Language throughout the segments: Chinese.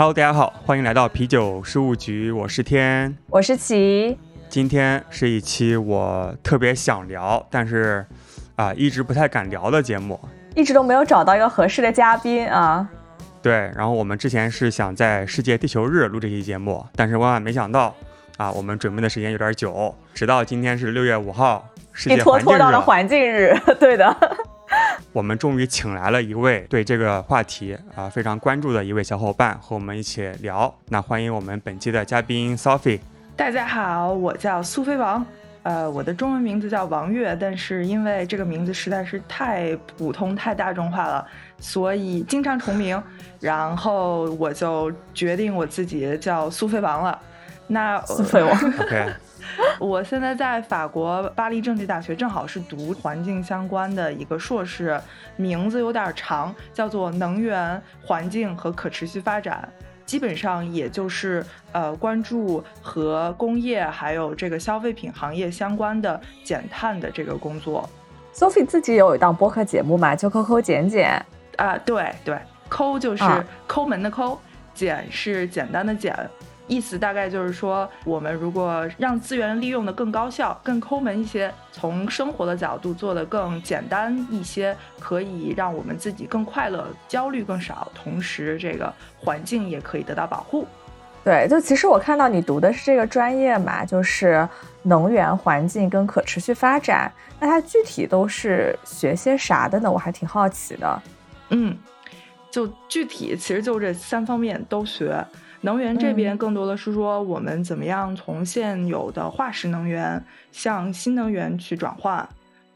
Hello，大家好，欢迎来到啤酒事务局，我是天，我是齐。今天是一期我特别想聊，但是啊一直不太敢聊的节目，一直都没有找到一个合适的嘉宾啊。对，然后我们之前是想在世界地球日录这期节目，但是万万没想到啊，我们准备的时间有点久，直到今天是六月五号，世界拖拖到了环境日，对的。我们终于请来了一位对这个话题啊非常关注的一位小伙伴，和我们一起聊。那欢迎我们本期的嘉宾 Sophie。大家好，我叫苏菲王，呃，我的中文名字叫王月，但是因为这个名字实在是太普通、太大众化了，所以经常重名，然后我就决定我自己叫苏菲王了。那苏菲王，OK。我现在在法国巴黎政治大学，正好是读环境相关的一个硕士，名字有点长，叫做能源、环境和可持续发展，基本上也就是呃关注和工业还有这个消费品行业相关的减碳的这个工作。Sophie 自己有一档播客节目嘛，就抠抠减减啊，对对，抠就是抠门的抠，减是简单的减。意思大概就是说，我们如果让资源利用的更高效、更抠门一些，从生活的角度做的更简单一些，可以让我们自己更快乐、焦虑更少，同时这个环境也可以得到保护。对，就其实我看到你读的是这个专业嘛，就是能源、环境跟可持续发展，那它具体都是学些啥的呢？我还挺好奇的。嗯，就具体其实就这三方面都学。能源这边更多的是说，我们怎么样从现有的化石能源向新能源去转换。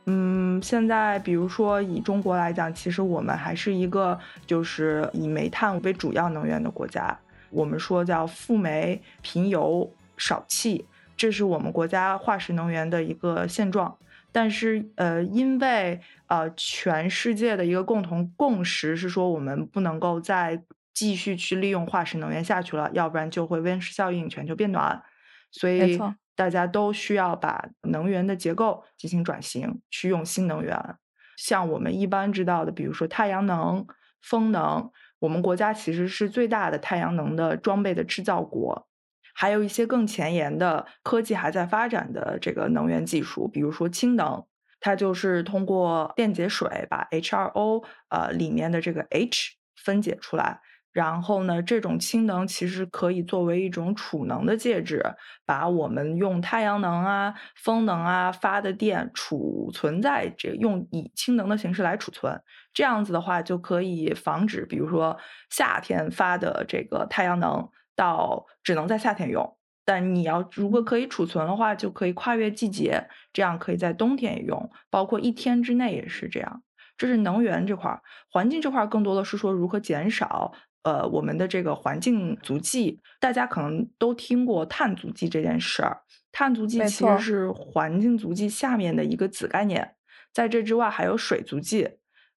嗯，现在比如说以中国来讲，其实我们还是一个就是以煤炭为主要能源的国家。我们说叫富煤贫油少气，这是我们国家化石能源的一个现状。但是呃，因为呃全世界的一个共同共识是说，我们不能够在继续去利用化石能源下去了，要不然就会温室效应，全球变暖。所以大家都需要把能源的结构进行转型，去用新能源。像我们一般知道的，比如说太阳能、风能，我们国家其实是最大的太阳能的装备的制造国。还有一些更前沿的科技还在发展的这个能源技术，比如说氢能，它就是通过电解水把 H2O 呃里面的这个 H 分解出来。然后呢，这种氢能其实可以作为一种储能的介质，把我们用太阳能啊、风能啊发的电储存在这，用以氢能的形式来储存。这样子的话，就可以防止，比如说夏天发的这个太阳能到只能在夏天用，但你要如果可以储存的话，就可以跨越季节，这样可以在冬天也用，包括一天之内也是这样。这是能源这块儿，环境这块儿更多的是说如何减少。呃，我们的这个环境足迹，大家可能都听过碳足迹这件事儿。碳足迹其实是环境足迹下面的一个子概念，在这之外还有水足迹。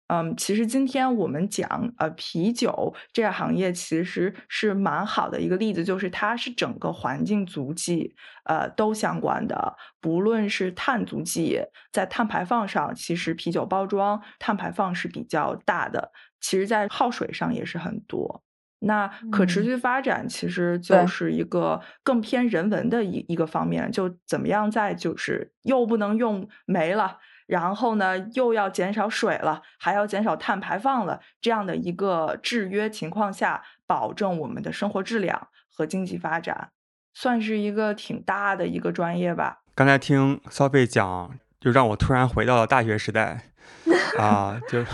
嗯，其实今天我们讲呃啤酒这个行业其实是蛮好的一个例子，就是它是整个环境足迹呃都相关的，不论是碳足迹，在碳排放上，其实啤酒包装碳排放是比较大的。其实，在耗水上也是很多。那可持续发展其实就是一个更偏人文的一一个方面，就怎么样在就是又不能用煤了，然后呢又要减少水了，还要减少碳排放了，这样的一个制约情况下，保证我们的生活质量和经济发展，算是一个挺大的一个专业吧。刚才听消费讲，就让我突然回到了大学时代 啊，就。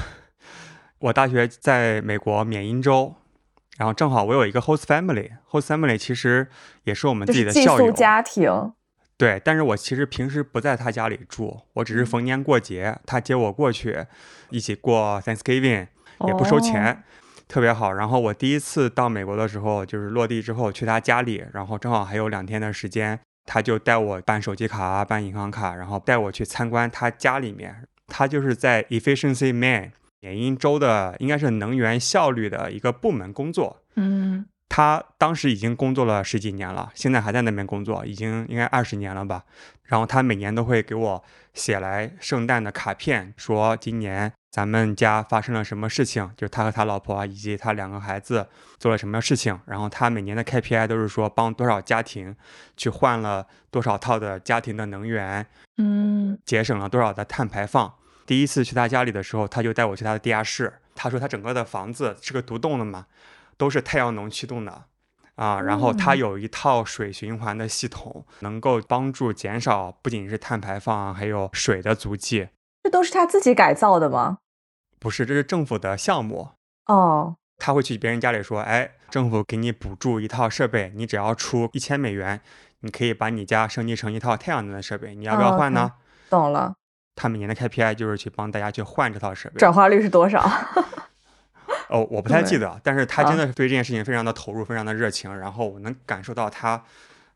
我大学在美国缅因州，然后正好我有一个 host family，host family 其实也是我们自己的校友家庭。对，但是我其实平时不在他家里住，我只是逢年过节他接我过去，一起过 Thanksgiving，也不收钱，特别好。然后我第一次到美国的时候，就是落地之后去他家里，然后正好还有两天的时间，他就带我办手机卡、办银行卡，然后带我去参观他家里面。他就是在 Efficiency Man。缅因州的应该是能源效率的一个部门工作，嗯，他当时已经工作了十几年了，现在还在那边工作，已经应该二十年了吧。然后他每年都会给我写来圣诞的卡片，说今年咱们家发生了什么事情，就是他和他老婆啊，以及他两个孩子做了什么事情。然后他每年的 KPI 都是说帮多少家庭去换了多少套的家庭的能源，嗯，节省了多少的碳排放。第一次去他家里的时候，他就带我去他的地下室，他说他整个的房子是个独栋的嘛，都是太阳能驱动的。啊，然后它有一套水循环的系统，能够帮助减少不仅是碳排放，还有水的足迹。这都是他自己改造的吗？不是，这是政府的项目。哦，他会去别人家里说：“哎，政府给你补助一套设备，你只要出一千美元，你可以把你家升级成一套太阳能的设备。你要不要换呢？”懂了。他每年的 KPI 就是去帮大家去换这套设备。转化率是多少？哦，我不太记得，但是他真的是对这件事情非常的投入，非常的热情，然后我能感受到他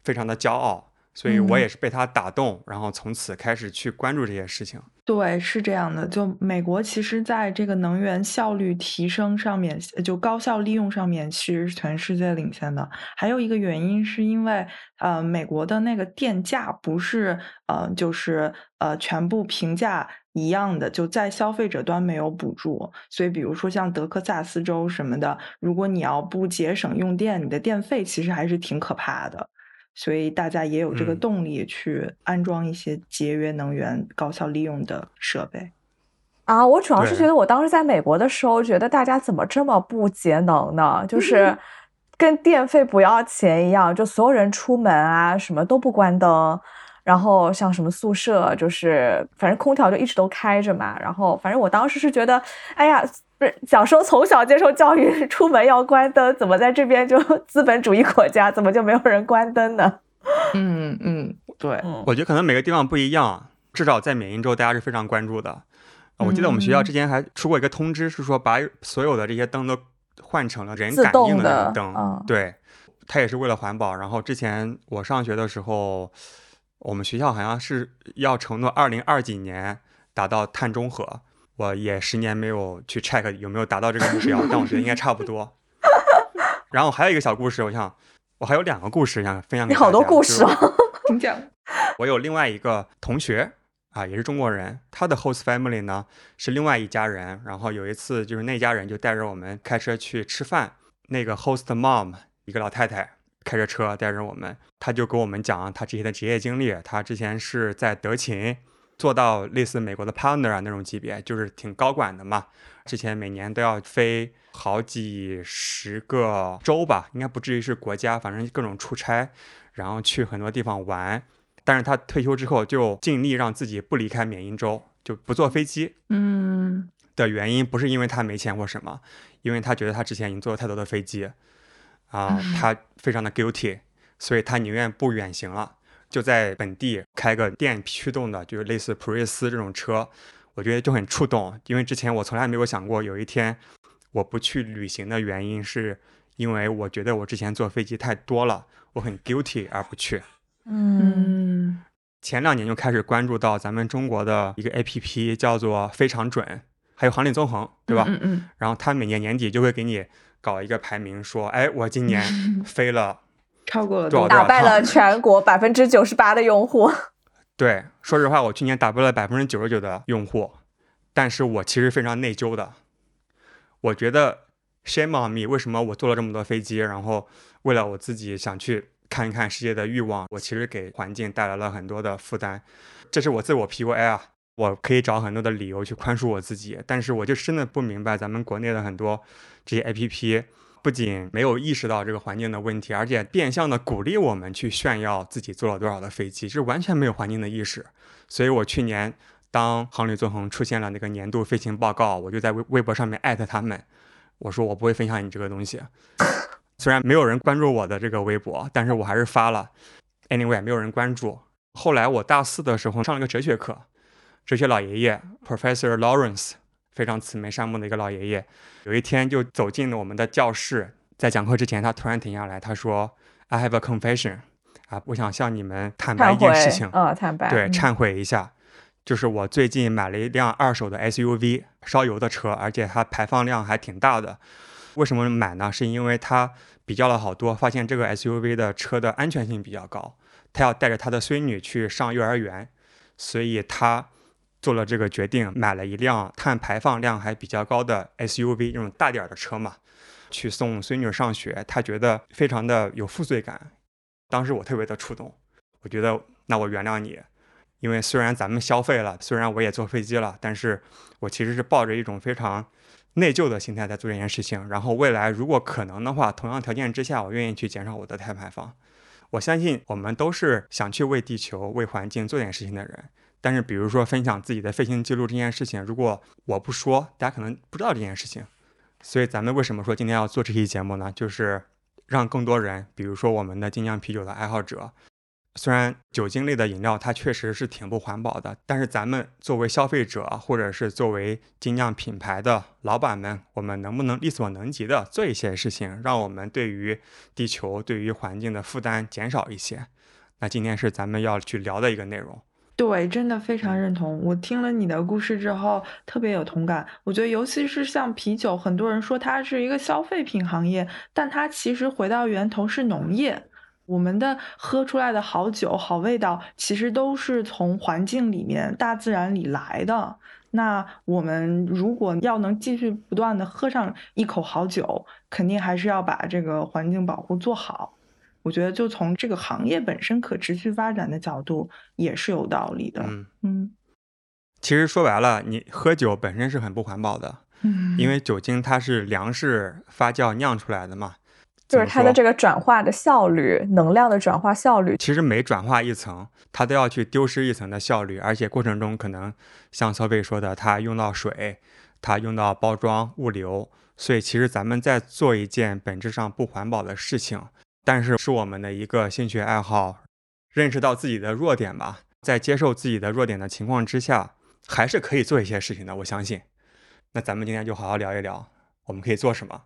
非常的骄傲，所以我也是被他打动，然后从此开始去关注这些事情。对，是这样的，就美国其实在这个能源效率提升上面，就高效利用上面，其实是全世界领先的。还有一个原因是因为，呃，美国的那个电价不是，呃，就是呃，全部平价。一样的，就在消费者端没有补助，所以比如说像德克萨斯州什么的，如果你要不节省用电，你的电费其实还是挺可怕的。所以大家也有这个动力去安装一些节约能源、高效利用的设备。啊，我主要是觉得我当时在美国的时候，觉得大家怎么这么不节能呢？就是跟电费不要钱一样，就所有人出门啊，什么都不关灯。然后像什么宿舍，就是反正空调就一直都开着嘛。然后反正我当时是觉得，哎呀，不是小时候从小接受教育，出门要关灯，怎么在这边就 资本主义国家，怎么就没有人关灯呢？嗯嗯，对，我觉得可能每个地方不一样，至少在缅因州，大家是非常关注的。我记得我们学校之前还出过一个通知，是说把所有的这些灯都换成了人感应的那种灯。对，它也是为了环保。然后之前我上学的时候。我们学校好像是要承诺二零二几年达到碳中和，我也十年没有去 check 有没有达到这个目标，但我觉得应该差不多。然后还有一个小故事，我想我还有两个故事想分享给你。好多故事啊，请讲。我有另外一个同学啊，也是中国人，他的 host family 呢是另外一家人。然后有一次就是那家人就带着我们开车去吃饭，那个 host mom 一个老太太。开着车带着我们，他就跟我们讲他之前的职业经历。他之前是在德勤做到类似美国的 partner 啊那种级别，就是挺高管的嘛。之前每年都要飞好几十个州吧，应该不至于是国家，反正各种出差，然后去很多地方玩。但是他退休之后就尽力让自己不离开缅因州，就不坐飞机。嗯，的原因不是因为他没钱或什么，因为他觉得他之前已经坐了太多的飞机。啊，他非常的 guilty，所以他宁愿不远行了，就在本地开个电驱动的，就是类似普锐斯这种车，我觉得就很触动，因为之前我从来没有想过有一天我不去旅行的原因，是因为我觉得我之前坐飞机太多了，我很 guilty 而不去。嗯，前两年就开始关注到咱们中国的一个 A P P 叫做非常准，还有航力纵横，对吧？嗯嗯。然后他每年年底就会给你。搞一个排名，说，哎，我今年 飞了超过了多少？打败了全国百分之九十八的用户。对，说实话，我去年打败了百分之九十九的用户，但是我其实非常内疚的。我觉得 shame on me，为什么我坐了这么多飞机，然后为了我自己想去看一看世界的欲望，我其实给环境带来了很多的负担，这是我自我 PUA 啊。我可以找很多的理由去宽恕我自己，但是我就真的不明白咱们国内的很多这些 APP，不仅没有意识到这个环境的问题，而且变相的鼓励我们去炫耀自己坐了多少的飞机，是完全没有环境的意识。所以我去年当航旅纵横出现了那个年度飞行报告，我就在微微博上面艾特他们，我说我不会分享你这个东西。虽然没有人关注我的这个微博，但是我还是发了。Anyway，没有人关注。后来我大四的时候上了个哲学课。哲学老爷爷 Professor Lawrence 非常慈眉善目的一个老爷爷，有一天就走进了我们的教室，在讲课之前，他突然停下来，他说：“I have a confession，啊，我想向你们坦白一件事情，呃，坦白，对，忏悔一下，就是我最近买了一辆二手的 SUV，烧油的车，而且它排放量还挺大的。为什么买呢？是因为它比较了好多，发现这个 SUV 的车的安全性比较高。他要带着他的孙女去上幼儿园，所以他做了这个决定，买了一辆碳排放量还比较高的 SUV，这种大点的车嘛，去送孙女上学。他觉得非常的有负罪感。当时我特别的触动，我觉得那我原谅你，因为虽然咱们消费了，虽然我也坐飞机了，但是我其实是抱着一种非常内疚的心态在做这件事情。然后未来如果可能的话，同样条件之下，我愿意去减少我的碳排放。我相信我们都是想去为地球、为环境做点事情的人。但是，比如说分享自己的飞行记录这件事情，如果我不说，大家可能不知道这件事情。所以，咱们为什么说今天要做这期节目呢？就是让更多人，比如说我们的精酿啤酒的爱好者。虽然酒精类的饮料它确实是挺不环保的，但是咱们作为消费者，或者是作为精酿品牌的老板们，我们能不能力所能及的做一些事情，让我们对于地球、对于环境的负担减少一些？那今天是咱们要去聊的一个内容。对，真的非常认同。我听了你的故事之后，特别有同感。我觉得，尤其是像啤酒，很多人说它是一个消费品行业，但它其实回到源头是农业。我们的喝出来的好酒、好味道，其实都是从环境里面、大自然里来的。那我们如果要能继续不断的喝上一口好酒，肯定还是要把这个环境保护做好。我觉得，就从这个行业本身可持续发展的角度，也是有道理的。嗯嗯，其实说白了，你喝酒本身是很不环保的，嗯，因为酒精它是粮食发酵酿出来的嘛。就是它的这个转化的效率，能量的转化效率，其实每转化一层，它都要去丢失一层的效率，而且过程中可能像曹贝说的，它用到水，它用到包装物流，所以其实咱们在做一件本质上不环保的事情，但是是我们的一个兴趣爱好，认识到自己的弱点吧，在接受自己的弱点的情况之下，还是可以做一些事情的，我相信。那咱们今天就好好聊一聊，我们可以做什么？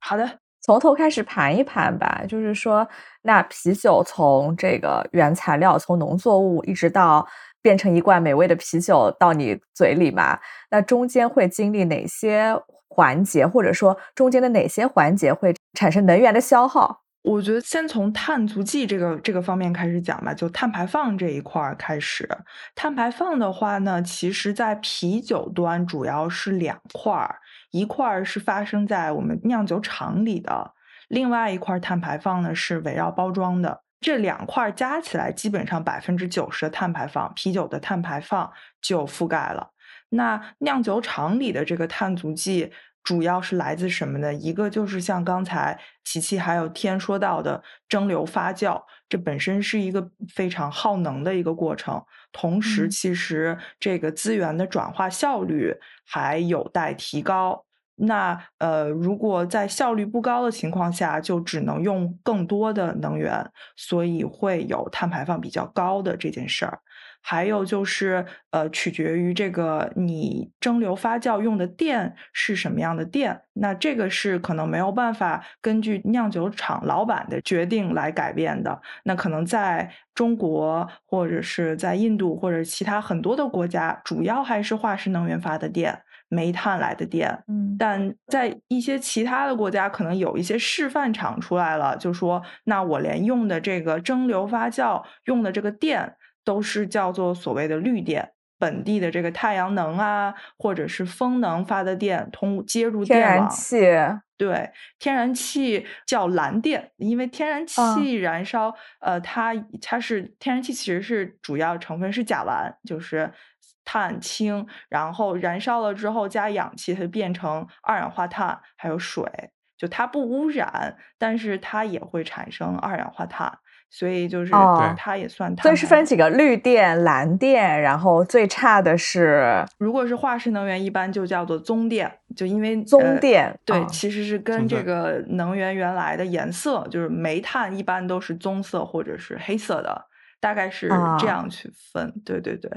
好的。从头开始盘一盘吧，就是说，那啤酒从这个原材料，从农作物一直到变成一罐美味的啤酒到你嘴里嘛，那中间会经历哪些环节，或者说中间的哪些环节会产生能源的消耗？我觉得先从碳足迹这个这个方面开始讲吧，就碳排放这一块儿开始。碳排放的话呢，其实在啤酒端主要是两块儿。一块儿是发生在我们酿酒厂里的，另外一块碳排放呢是围绕包装的。这两块加起来，基本上百分之九十的碳排放，啤酒的碳排放就覆盖了。那酿酒厂里的这个碳足迹，主要是来自什么呢？一个就是像刚才琪琪还有天说到的蒸馏发酵，这本身是一个非常耗能的一个过程。同时，其实这个资源的转化效率还有待提高。那呃，如果在效率不高的情况下，就只能用更多的能源，所以会有碳排放比较高的这件事儿。还有就是，呃，取决于这个你蒸馏发酵用的电是什么样的电，那这个是可能没有办法根据酿酒厂老板的决定来改变的。那可能在中国或者是在印度或者其他很多的国家，主要还是化石能源发的电，煤炭来的电。嗯，但在一些其他的国家，可能有一些示范厂出来了，就说那我连用的这个蒸馏发酵用的这个电。都是叫做所谓的绿电，本地的这个太阳能啊，或者是风能发的电，通接入天然气。对，天然气叫蓝电，因为天然气燃烧，呃，它它是天然气，其实是主要成分是甲烷，就是碳氢，然后燃烧了之后加氧气，它就变成二氧化碳，还有水，就它不污染，但是它也会产生二氧化碳。所以就是它也算，所以是分几个绿电、蓝电，然后最差的是，如果是化石能源，一般就叫做棕电，就因为棕电对，其实是跟这个能源原来的颜色，就是煤炭一般都是棕色或者是黑色的，大概是这样去分。对对对，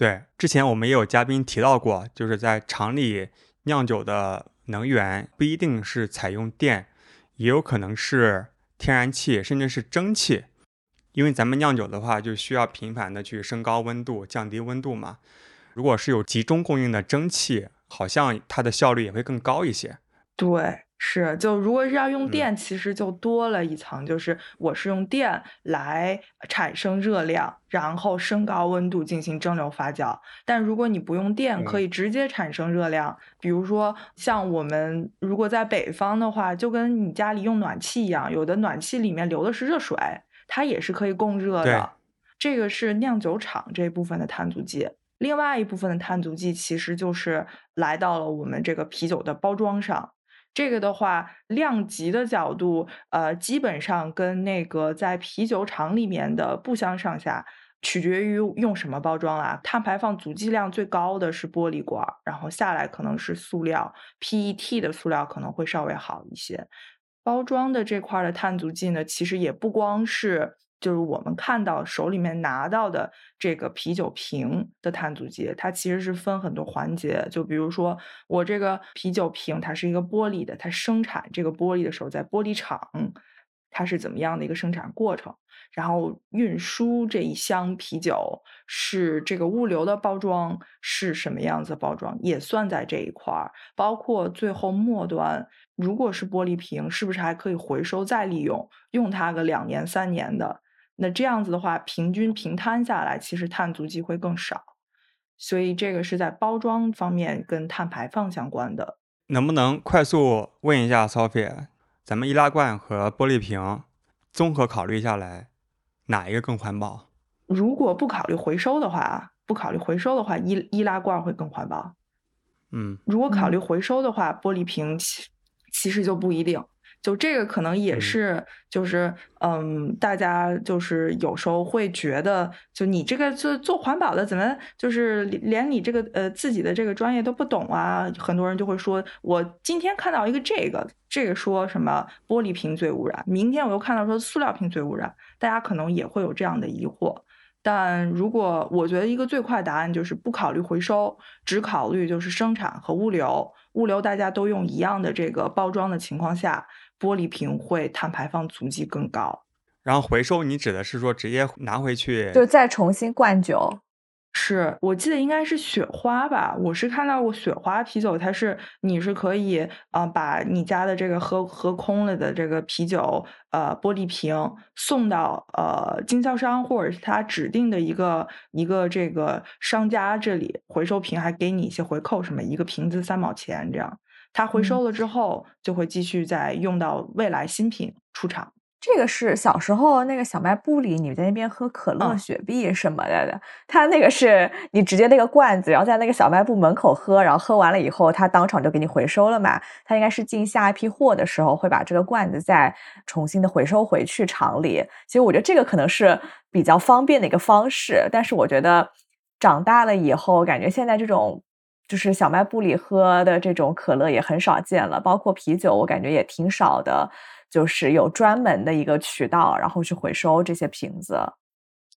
对，之前我们也有嘉宾提到过，就是在厂里酿酒的能源不一定是采用电，也有可能是。天然气甚至是蒸汽，因为咱们酿酒的话，就需要频繁的去升高温度、降低温度嘛。如果是有集中供应的蒸汽，好像它的效率也会更高一些。对，是，就如果是要用电，其实就多了一层，就是我是用电来产生热量，然后升高温度进行蒸馏发酵。但如果你不用电，可以直接产生热量。比如说，像我们如果在北方的话，就跟你家里用暖气一样，有的暖气里面流的是热水，它也是可以供热的。这个是酿酒厂这部分的碳足迹。另外一部分的碳足迹，其实就是来到了我们这个啤酒的包装上。这个的话，量级的角度，呃，基本上跟那个在啤酒厂里面的不相上下，取决于用什么包装啦。碳排放足迹量最高的是玻璃管，然后下来可能是塑料，PET 的塑料可能会稍微好一些。包装的这块的碳足迹呢，其实也不光是。就是我们看到手里面拿到的这个啤酒瓶的碳足迹，它其实是分很多环节。就比如说，我这个啤酒瓶它是一个玻璃的，它生产这个玻璃的时候，在玻璃厂，它是怎么样的一个生产过程？然后运输这一箱啤酒是这个物流的包装是什么样子包装，也算在这一块儿。包括最后末端，如果是玻璃瓶，是不是还可以回收再利用，用它个两年三年的？那这样子的话，平均平摊下来，其实碳足迹会更少，所以这个是在包装方面跟碳排放相关的。能不能快速问一下 Sophie，咱们易拉罐和玻璃瓶综合考虑下来，哪一个更环保？如果不考虑回收的话，不考虑回收的话，易易拉罐会更环保。嗯，如果考虑回收的话，玻璃瓶其其实就不一定。就这个可能也是，就是嗯，大家就是有时候会觉得，就你这个做做环保的，怎么就是连你这个呃自己的这个专业都不懂啊？很多人就会说，我今天看到一个这个，这个说什么玻璃瓶最污染，明天我又看到说塑料瓶最污染，大家可能也会有这样的疑惑。但如果我觉得一个最快答案就是不考虑回收，只考虑就是生产和物流，物流大家都用一样的这个包装的情况下。玻璃瓶会碳排放足迹更高，然后回收你指的是说直接拿回去，就再重新灌酒。是我记得应该是雪花吧，我是看到过雪花啤酒，它是你是可以啊把你家的这个喝喝空了的这个啤酒呃玻璃瓶送到呃经销商或者是他指定的一个一个这个商家这里，回收瓶还给你一些回扣，什么一个瓶子三毛钱这样。它回收了之后，就会继续再用到未来新品出厂。这个是小时候那个小卖部里，你在那边喝可乐、雪碧什么的的。它那个是你直接那个罐子，然后在那个小卖部门口喝，然后喝完了以后，他当场就给你回收了嘛。他应该是进下一批货的时候，会把这个罐子再重新的回收回去厂里。其实我觉得这个可能是比较方便的一个方式，但是我觉得长大了以后，感觉现在这种。就是小卖部里喝的这种可乐也很少见了，包括啤酒，我感觉也挺少的。就是有专门的一个渠道，然后去回收这些瓶子。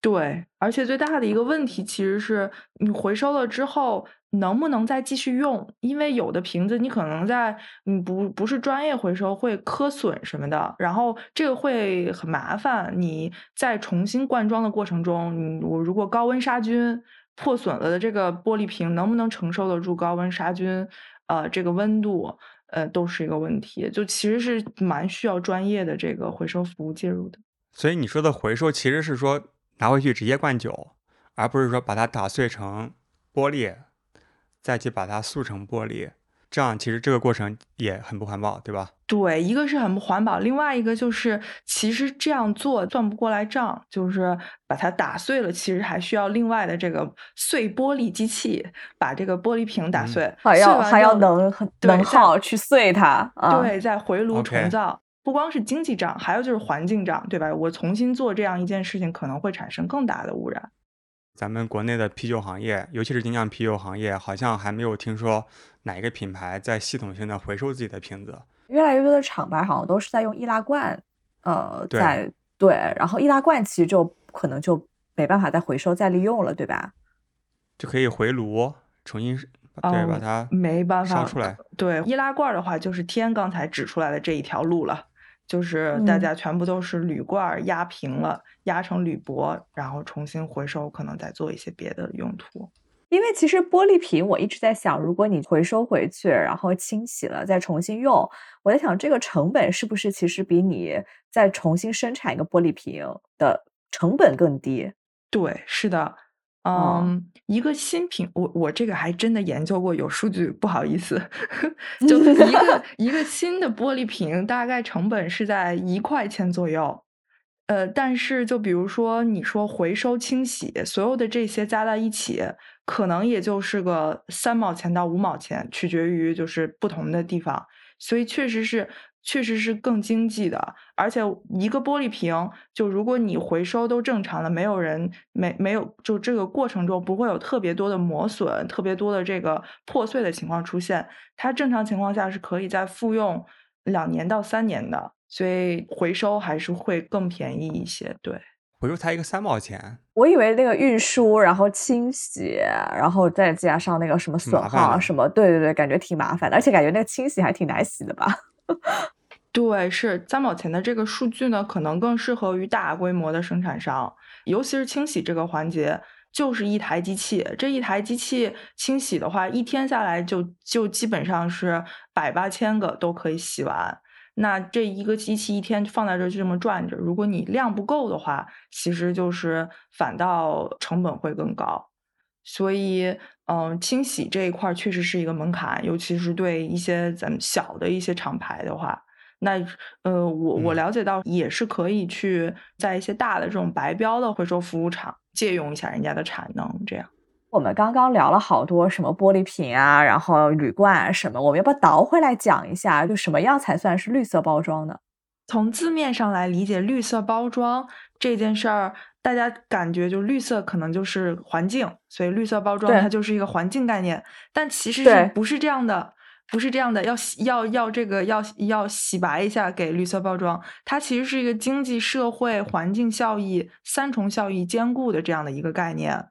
对，而且最大的一个问题其实是你回收了之后能不能再继续用？因为有的瓶子你可能在你不不是专业回收会磕损什么的，然后这个会很麻烦。你在重新灌装的过程中，你我如果高温杀菌。破损了的这个玻璃瓶能不能承受得住高温杀菌？呃，这个温度，呃，都是一个问题。就其实是蛮需要专业的这个回收服务介入的。所以你说的回收其实是说拿回去直接灌酒，而不是说把它打碎成玻璃，再去把它塑成玻璃。这样其实这个过程也很不环保，对吧？对，一个是很不环保，另外一个就是其实这样做算不过来账，就是把它打碎了，其实还需要另外的这个碎玻璃机器把这个玻璃瓶打碎，还要还要能能耗去碎它，对，再回炉重造，不光是经济账，还有就是环境账，对吧？我重新做这样一件事情，可能会产生更大的污染。咱们国内的啤酒行业，尤其是精酿啤酒行业，好像还没有听说哪一个品牌在系统性的回收自己的瓶子。越来越多的厂牌好像都是在用易拉罐，呃，在对，然后易拉罐其实就可能就没办法再回收再利用了，对吧？就可以回炉重新对把它没办法烧出来。对，易拉罐的话，就是天刚才指出来的这一条路了。就是大家全部都是铝罐压平了，压成铝箔，然后重新回收，可能再做一些别的用途。因为其实玻璃瓶，我一直在想，如果你回收回去，然后清洗了再重新用，我在想这个成本是不是其实比你再重新生产一个玻璃瓶的成本更低？对，是的，嗯，一个新品，我我这个还真的研究过，有数据，不好意思，就一个 一个新的玻璃瓶，大概成本是在一块钱左右。呃，但是就比如说你说回收清洗，所有的这些加在一起。可能也就是个三毛钱到五毛钱，取决于就是不同的地方，所以确实是确实是更经济的。而且一个玻璃瓶，就如果你回收都正常了，没有人没没有就这个过程中不会有特别多的磨损、特别多的这个破碎的情况出现，它正常情况下是可以再复用两年到三年的，所以回收还是会更便宜一些。对。回收才一个三毛钱，我以为那个运输，然后清洗，然后再加上那个什么损耗什么，对对对，感觉挺麻烦的，而且感觉那个清洗还挺难洗的吧？对，是三毛钱的这个数据呢，可能更适合于大规模的生产商，尤其是清洗这个环节，就是一台机器，这一台机器清洗的话，一天下来就就基本上是百八千个都可以洗完。那这一个机器一天放在这就这么转着，如果你量不够的话，其实就是反倒成本会更高。所以，嗯，清洗这一块确实是一个门槛，尤其是对一些咱们小的一些厂牌的话，那呃，我我了解到也是可以去在一些大的这种白标的回收服务厂借用一下人家的产能，这样。我们刚刚聊了好多什么玻璃瓶啊，然后铝罐啊什么，我们要不要倒回来讲一下，就什么样才算是绿色包装呢？从字面上来理解，绿色包装这件事儿，大家感觉就绿色可能就是环境，所以绿色包装它就是一个环境概念。但其实是不是这样的？不是这样的，要要要这个要要洗白一下给绿色包装，它其实是一个经济社会环境效益三重效益兼顾的这样的一个概念。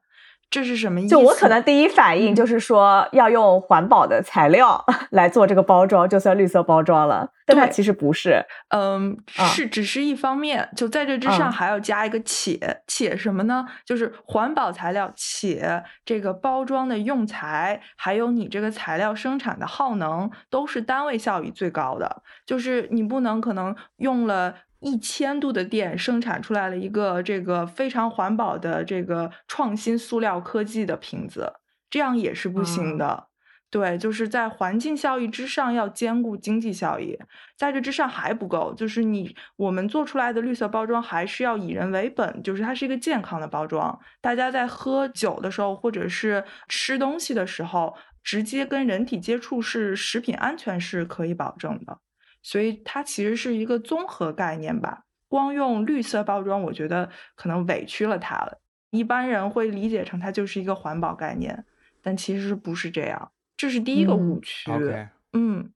这是什么意思？就我可能第一反应就是说要用环保的材料 来做这个包装，就算绿色包装了。但它其实不是，嗯，是只是一方面。就在这之上还要加一个且，且什么呢？就是环保材料，且这个包装的用材，还有你这个材料生产的耗能，都是单位效益最高的。就是你不能可能用了。一千度的电生产出来了一个这个非常环保的这个创新塑料科技的瓶子，这样也是不行的。对，就是在环境效益之上要兼顾经济效益，在这之上还不够，就是你我们做出来的绿色包装还是要以人为本，就是它是一个健康的包装。大家在喝酒的时候或者是吃东西的时候，直接跟人体接触是食品安全是可以保证的。所以它其实是一个综合概念吧，光用绿色包装，我觉得可能委屈了它了。一般人会理解成它就是一个环保概念，但其实不是这样，这是第一个误区。嗯。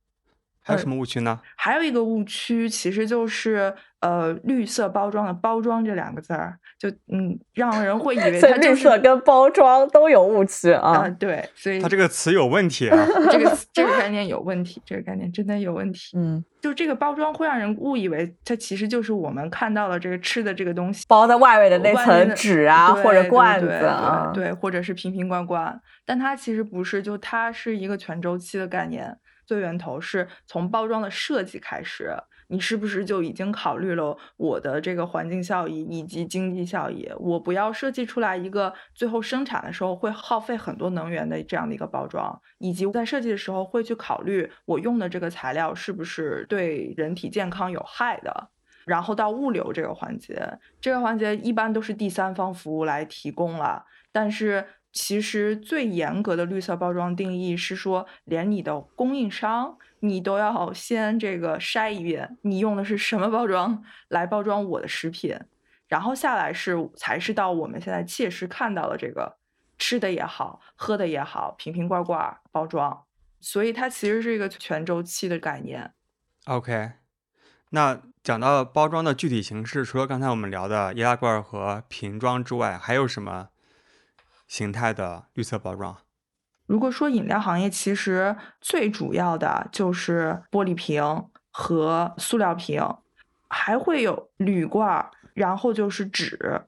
还有什么误区呢？还有一个误区，其实就是呃，绿色包装的包装这两个字儿，就嗯，让人会以为 它绿色跟包装都有误区啊。对，所以它这个词有问题啊，这个 这个概念有问题，这个概念真的有问题。嗯，就这个包装会让人误以为它其实就是我们看到了这个吃的这个东西包在外围的那层纸啊，或者罐子啊，对，或者是瓶瓶罐罐，但它其实不是，就它是一个全周期的概念。最源头是从包装的设计开始，你是不是就已经考虑了我的这个环境效益以及经济效益？我不要设计出来一个最后生产的时候会耗费很多能源的这样的一个包装，以及在设计的时候会去考虑我用的这个材料是不是对人体健康有害的。然后到物流这个环节，这个环节一般都是第三方服务来提供了，但是。其实最严格的绿色包装定义是说，连你的供应商你都要先这个筛一遍，你用的是什么包装来包装我的食品，然后下来是才是到我们现在切实看到的这个吃的也好，喝的也好，瓶瓶罐罐包装，所以它其实是一个全周期的概念。OK，那讲到包装的具体形式，除了刚才我们聊的易拉罐和瓶装之外，还有什么？形态的绿色包装。如果说饮料行业，其实最主要的就是玻璃瓶和塑料瓶，还会有铝罐，然后就是纸。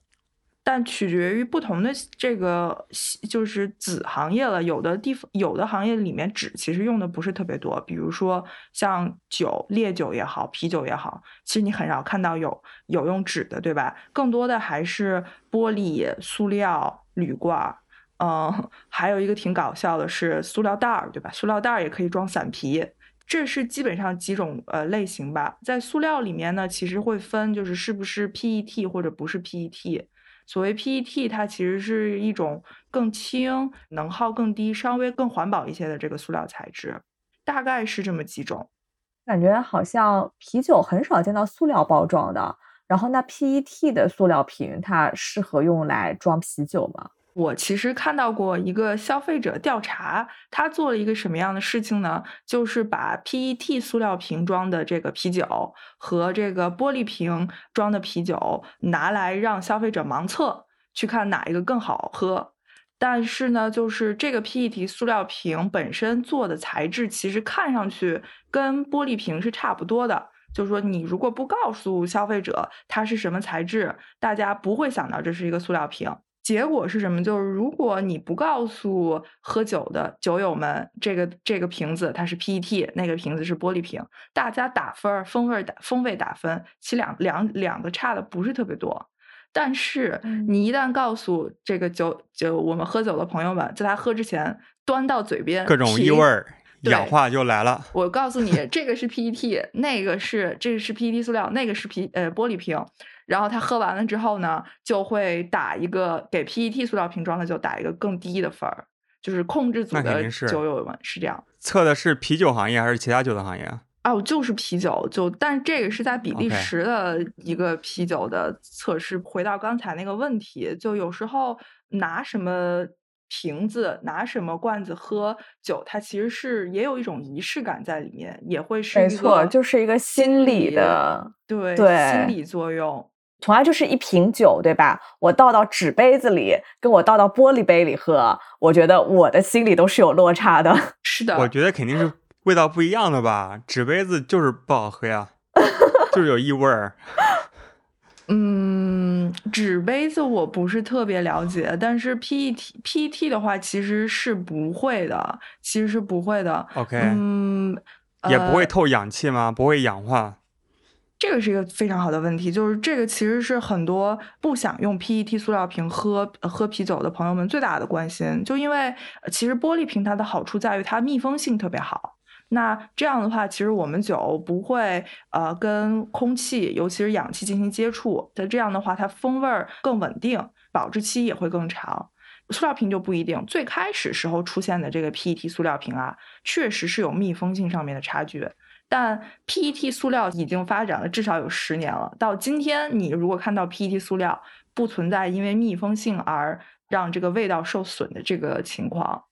但取决于不同的这个就是子行业了。有的地方有的行业里面纸其实用的不是特别多，比如说像酒、烈酒也好，啤酒也好，其实你很少看到有有用纸的，对吧？更多的还是玻璃、塑料、铝罐。嗯，还有一个挺搞笑的是塑料袋儿，对吧？塑料袋儿也可以装散皮。这是基本上几种呃类型吧，在塑料里面呢，其实会分就是是不是 PET 或者不是 PET。所谓 PET，它其实是一种更轻、能耗更低、稍微更环保一些的这个塑料材质，大概是这么几种。感觉好像啤酒很少见到塑料包装的，然后那 PET 的塑料瓶它适合用来装啤酒吗？我其实看到过一个消费者调查，他做了一个什么样的事情呢？就是把 PET 塑料瓶装的这个啤酒和这个玻璃瓶装的啤酒拿来让消费者盲测，去看哪一个更好喝。但是呢，就是这个 PET 塑料瓶本身做的材质，其实看上去跟玻璃瓶是差不多的。就是说，你如果不告诉消费者它是什么材质，大家不会想到这是一个塑料瓶。结果是什么？就是如果你不告诉喝酒的酒友们，这个这个瓶子它是 PET，那个瓶子是玻璃瓶，大家打分儿，风味打风味打分，其两两两个差的不是特别多。但是你一旦告诉这个酒酒我们喝酒的朋友们，在他喝之前端到嘴边，各种异味儿、氧化就来了。我告诉你，这个是 PET，那个是这个是 PET 塑料，那个是皮呃玻璃瓶。然后他喝完了之后呢，就会打一个给 PET 塑料瓶装的酒打一个更低的分儿，就是控制组的酒友们是这样。测的是啤酒行业还是其他酒的行业？哦，就是啤酒，就但这个是在比利时的一个啤酒的测试。回到刚才那个问题，就有时候拿什么瓶子、拿什么罐子喝酒，它其实是也有一种仪式感在里面，也会是没错，就是一个心理的对对心理作用。同样就是一瓶酒，对吧？我倒到纸杯子里，跟我倒到玻璃杯里喝，我觉得我的心里都是有落差的。是的，我觉得肯定是味道不一样的吧。纸杯子就是不好喝呀，就是有异味儿。嗯，纸杯子我不是特别了解，但是 PET PET 的话其实是不会的，其实是不会的。OK，嗯，也不会透氧气吗？不会氧化？这个是一个非常好的问题，就是这个其实是很多不想用 PET 塑料瓶喝喝啤酒的朋友们最大的关心。就因为其实玻璃瓶它的好处在于它密封性特别好，那这样的话，其实我们酒不会呃跟空气，尤其是氧气进行接触，那这样的话它风味儿更稳定，保质期也会更长。塑料瓶就不一定，最开始时候出现的这个 PET 塑料瓶啊，确实是有密封性上面的差距。但 PET 塑料已经发展了至少有十年了，到今天你如果看到 PET 塑料不存在因为密封性而让这个味道受损的这个情况，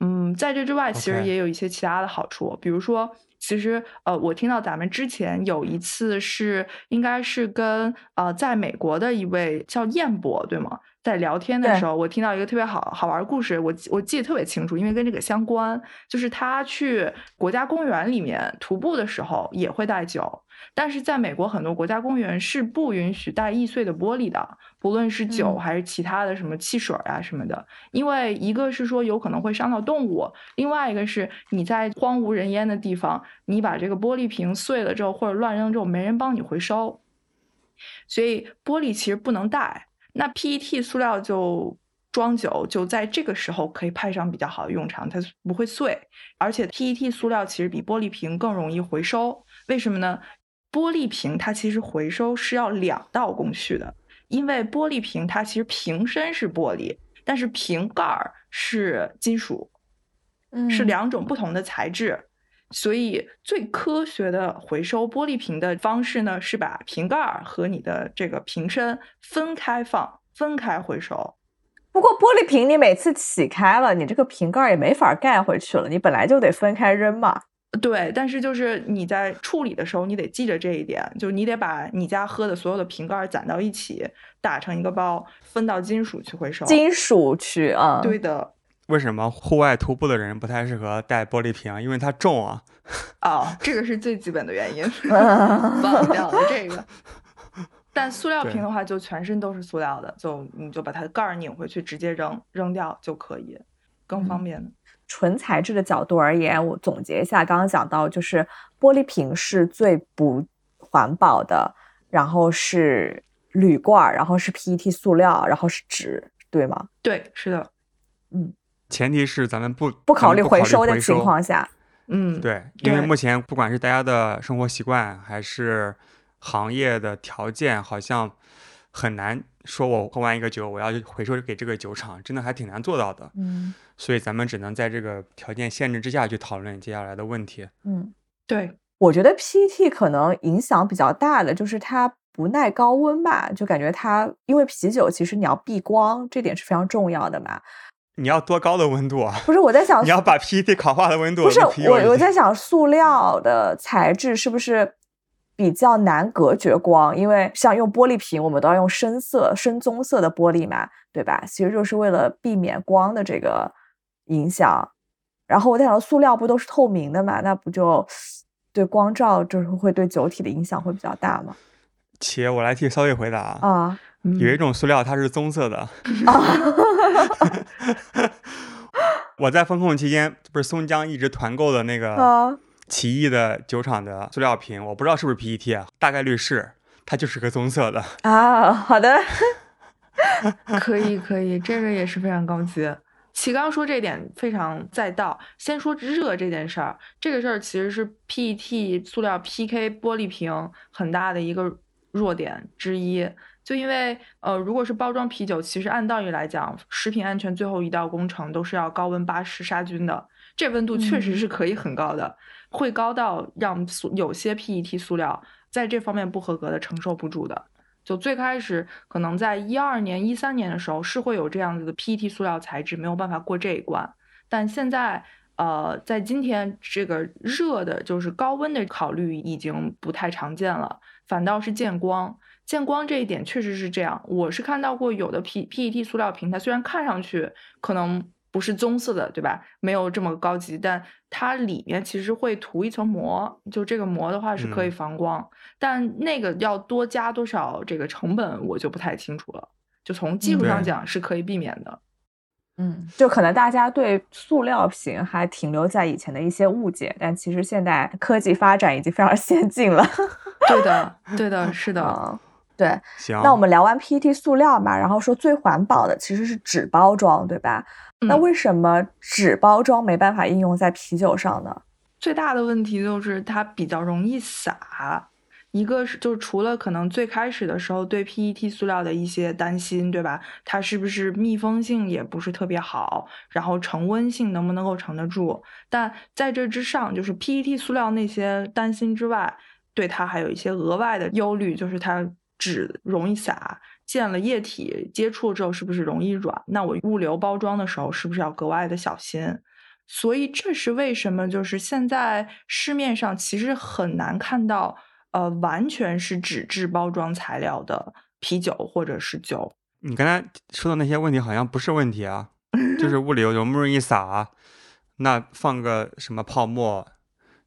嗯，在这之外其实也有一些其他的好处，比如说，其实呃，我听到咱们之前有一次是应该是跟呃在美国的一位叫燕博对吗？在聊天的时候，我听到一个特别好好玩的故事，我我记得特别清楚，因为跟这个相关。就是他去国家公园里面徒步的时候也会带酒，但是在美国很多国家公园是不允许带易碎的玻璃的，不论是酒还是其他的什么汽水啊什么的，因为一个是说有可能会伤到动物，另外一个是你在荒无人烟的地方，你把这个玻璃瓶碎了之后或者乱扔之后，没人帮你回收，所以玻璃其实不能带。那 PET 塑料就装酒，就在这个时候可以派上比较好的用场，它不会碎，而且 PET 塑料其实比玻璃瓶更容易回收。为什么呢？玻璃瓶它其实回收是要两道工序的，因为玻璃瓶它其实瓶身是玻璃，但是瓶盖儿是金属，是两种不同的材质。所以最科学的回收玻璃瓶的方式呢，是把瓶盖儿和你的这个瓶身分开放，分开回收。不过玻璃瓶你每次起开了，你这个瓶盖也没法盖回去了，你本来就得分开扔嘛。对，但是就是你在处理的时候，你得记着这一点，就是你得把你家喝的所有的瓶盖攒到一起，打成一个包，分到金属去回收。金属去啊？对的。为什么户外徒步的人不太适合带玻璃瓶？因为它重啊。哦，这个是最基本的原因，忘掉了这个。但塑料瓶的话，就全身都是塑料的，就你就把它盖儿拧回去，直接扔扔掉就可以，更方便。纯材质的角度而言，我总结一下，刚刚讲到就是玻璃瓶是最不环保的，然后是铝罐，然后是 PET 塑料，然后是纸，对吗？对，是的。嗯，前提是咱们不不考虑回收的情况下。嗯，对，因为目前不管是大家的生活习惯，还是行业的条件，好像很难说，我喝完一个酒，我要回收给这个酒厂，真的还挺难做到的。嗯，所以咱们只能在这个条件限制之下去讨论接下来的问题。嗯，对，我觉得 PET 可能影响比较大的就是它不耐高温吧，就感觉它因为啤酒其实你要避光，这点是非常重要的嘛。你要多高的温度啊？不是我在想，你要把 PET 烤化的温度。不是我我在想，塑料的材质是不是比较难隔绝光？因为像用玻璃瓶，我们都要用深色、深棕色的玻璃嘛，对吧？其实就是为了避免光的这个影响。然后我在想，塑料不都是透明的嘛？那不就对光照就是会对酒体的影响会比较大吗？且我来替稍微回答啊。有一种塑料它是棕色的。我在风控期间，不是松江一直团购的那个奇异的酒厂的塑料瓶，我不知道是不是 PET，啊大概率是，它就是个棕色的啊。好的，可以可以，这个也是非常高级。齐刚说这点非常在道。先说热这件事儿，这个事儿其实是 PET 塑料 PK 玻璃瓶很大的一个弱点之一。就因为呃，如果是包装啤酒，其实按道理来讲，食品安全最后一道工程都是要高温巴氏杀菌的。这温度确实是可以很高的，会高到让塑有些 PET 塑料在这方面不合格的承受不住的。就最开始可能在一二年、一三年的时候是会有这样子的 PET 塑料材质没有办法过这一关，但现在呃，在今天这个热的，就是高温的考虑已经不太常见了，反倒是见光。见光这一点确实是这样，我是看到过有的 P PET 塑料瓶，它虽然看上去可能不是棕色的，对吧？没有这么高级，但它里面其实会涂一层膜，就这个膜的话是可以防光，但那个要多加多少这个成本，我就不太清楚了。就从技术上讲是可以避免的。嗯，就可能大家对塑料瓶还停留在以前的一些误解，但其实现在科技发展已经非常 先进了。对的，对的，是的。对，行。那我们聊完 PET 塑料嘛，然后说最环保的其实是纸包装，对吧？那为什么纸包装没办法应用在啤酒上呢？最大的问题就是它比较容易洒。一个是，就是除了可能最开始的时候对 PET 塑料的一些担心，对吧？它是不是密封性也不是特别好，然后成温性能不能够承得住？但在这之上，就是 PET 塑料那些担心之外，对它还有一些额外的忧虑，就是它。纸容易洒，见了液体接触之后是不是容易软？那我物流包装的时候是不是要格外的小心？所以这是为什么，就是现在市面上其实很难看到，呃，完全是纸质包装材料的啤酒或者是酒。你刚才说的那些问题好像不是问题啊，就是物流容不容易洒？那放个什么泡沫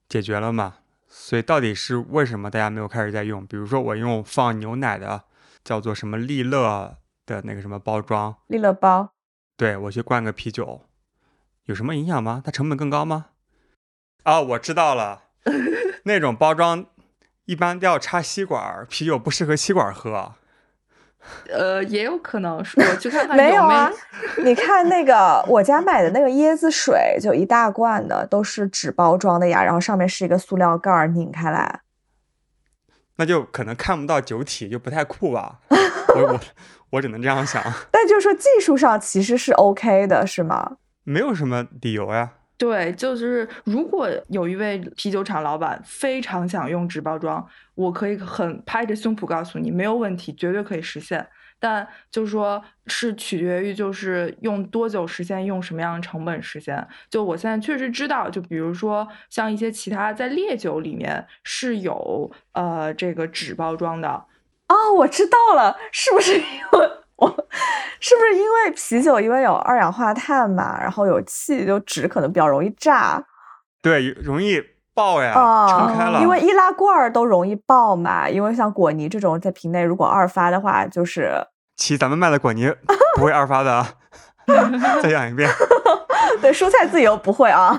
解决了吗？所以到底是为什么大家没有开始在用？比如说我用放牛奶的，叫做什么利乐的那个什么包装，利乐包，对我去灌个啤酒，有什么影响吗？它成本更高吗？啊，我知道了，那种包装一般都要插吸管，啤酒不适合吸管喝。呃，也有可能是，我去看看没有啊？你看那个我家买的那个椰子水，就一大罐的，都是纸包装的呀，然后上面是一个塑料盖儿，拧开来，那就可能看不到酒体，就不太酷吧？我我我只能这样想。但就是说技术上其实是 OK 的，是吗？没有什么理由呀。对，就是如果有一位啤酒厂老板非常想用纸包装，我可以很拍着胸脯告诉你，没有问题，绝对可以实现。但就是说，是取决于就是用多久实现，用什么样的成本实现。就我现在确实知道，就比如说像一些其他在烈酒里面是有呃这个纸包装的。哦，我知道了，是不是因为？是不是因为啤酒因为有二氧化碳嘛，然后有气，就纸可能比较容易炸？对，容易爆呀，啊，撑开了。因为易拉罐儿都容易爆嘛，因为像果泥这种在瓶内如果二发的话，就是其实咱们卖的果泥不会二发的啊。再讲一遍，对蔬菜自由不会啊，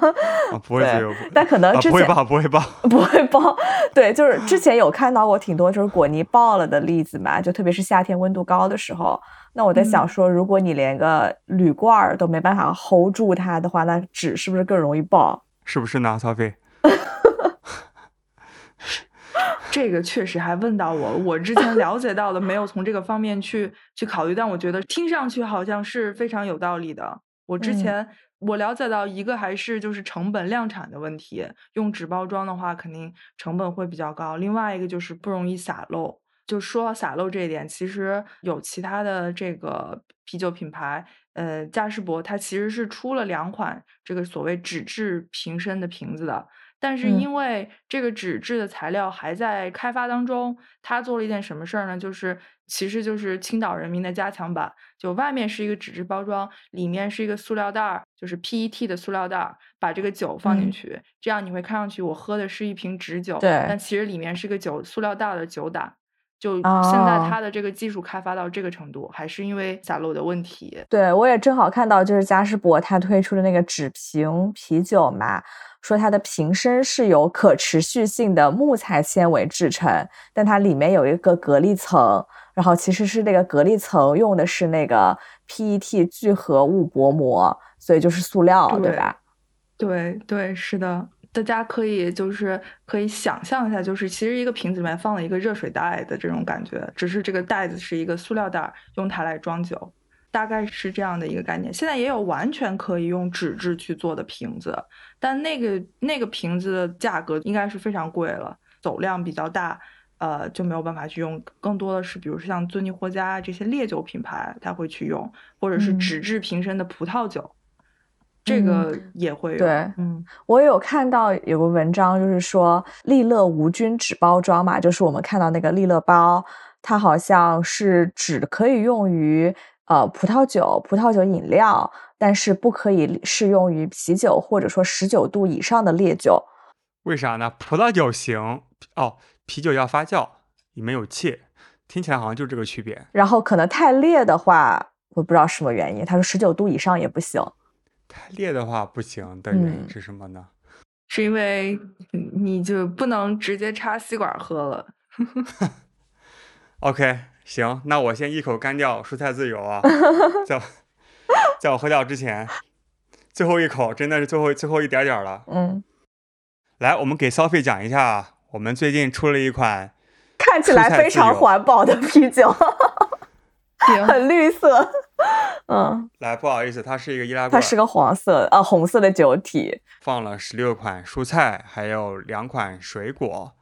啊不会自由，但可能啊之前、不会爆，不会爆。不会爆，对，就是之前有看到过挺多就是果泥爆了的例子嘛，就特别是夏天温度高的时候。那我在想嗯说，如果你连个铝罐儿都没办法 hold 住它的话，那纸是不是更容易爆？是不是呢，曹飞？这个确实还问到我，我之前了解到的没有从这个方面去去考虑，但我觉得听上去好像是非常有道理的。我之嗯前、我了解到一个还是就是成本量产的问题，用纸包装的话肯定成本会比较高，另外一个就是不容易洒漏。就说到洒漏这一点，其实有其他的这个啤酒品牌，呃，嘉士伯它其实是出了两款这个所谓纸质瓶身的瓶子的，但是嗯因为这个纸质的材料还在开发当中，它做了一件什么事儿呢？就是其实就是青岛人民的加强版，就外面是一个纸质包装，里面是一个塑料袋儿，就是 PET 的塑料袋儿，把这个酒放进嗯去，这样你会看上去我喝的是一瓶纸酒，对但其实里面是个酒塑料袋儿的酒胆。就现在哦它的这个技术开发到这个程度，还是因为洒漏的问题。对，我也正好看到，就是嘉士伯它推出的那个纸瓶啤酒嘛，说它的瓶身是由可持续性的木材纤维制成，但它里面有一个隔离层，然后其实是那个隔离层用的是那个 PET 聚合物薄膜，所以就是塑料，对对吧？对对，是的，大家可以就是可以想象一下，就是其实一个瓶子里面放了一个热水袋的这种感觉，只是这个袋子是一个塑料袋儿，用它来装酒，大概是这样的一个概念。现在也有完全可以用纸质去做的瓶子，但那个那个瓶子的价格应该是非常贵了，走量比较大。呃，就没有办法去用，更多的是比如说像尊尼获加这些烈酒品牌，它会去用，或者是嗯纸质瓶身的葡萄酒，这个也会有。对嗯，我有看到有个文章，就是说利乐无菌纸包装嘛，就是我们看到那个利乐包，它好像是只可以用于呃葡萄酒、葡萄酒饮料，但是不可以适用于啤酒或者说十九度以上的烈酒。为啥呢？葡萄酒行哦，啤酒要发酵，里面有气，听起来好像就这个区别。然后可能太烈的话，我不知道什么原因，他说十九度以上也不行。太烈的话不行的原因嗯是什么呢？是因为你你就不能直接插吸管喝了。OK，行，那我先一口干掉蔬菜自由啊，在我在我喝掉之前，最后一口真的是最后最后一点点儿了。嗯，来，我们给 Sophie 讲一下啊，我们最近出了一款，看起来非常环保的啤酒，行，很绿色。嗯，来，不好意思，它是一个易拉罐它，是个黄色呃红色的酒体。放了十六款蔬菜，还有两款水果，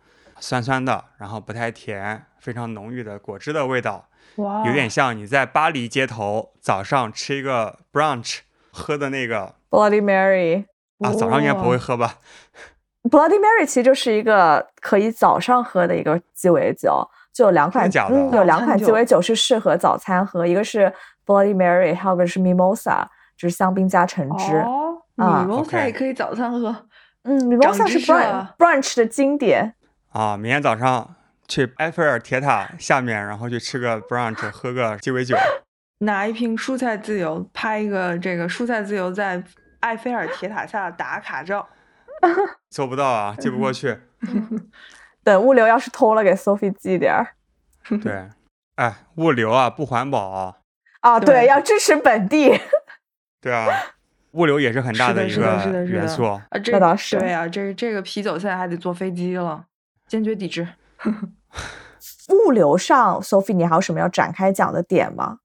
酸酸的，然后不太甜，非常浓郁的果汁的味道，哇，有点像你在巴黎街头早上吃一个 brunch 喝的那个 Bloody Mary。啊，早上应该不会喝吧？Bloody Mary 其实就是一个可以早上喝的一个鸡尾酒，就有两款，假的嗯，有两款鸡尾酒是适合早餐喝，一个是 Bloody Mary，还有个是 Mimosa，就是香槟加橙汁。哦，Mimosa 也可以早餐喝。嗯，Mimosa 是 brunch brunch 的经典。啊，明天早上去埃菲尔铁塔下面，然后去吃个 brunch，喝个鸡尾酒。拿一瓶蔬菜自由，拍一个这个蔬菜自由在埃菲尔铁塔下打卡照。做不到啊，寄不过去。等物流要是偷了，给 Sophie 寄点儿。对，哎，物流啊不环保啊，啊，对对，要支持本地。对啊，物流也是很大的，一个。元素。啊，这倒是对啊，这这个啤酒现在还得坐飞机了，坚决抵制。物流上，Sophie，你还有什么要展开讲的点吗？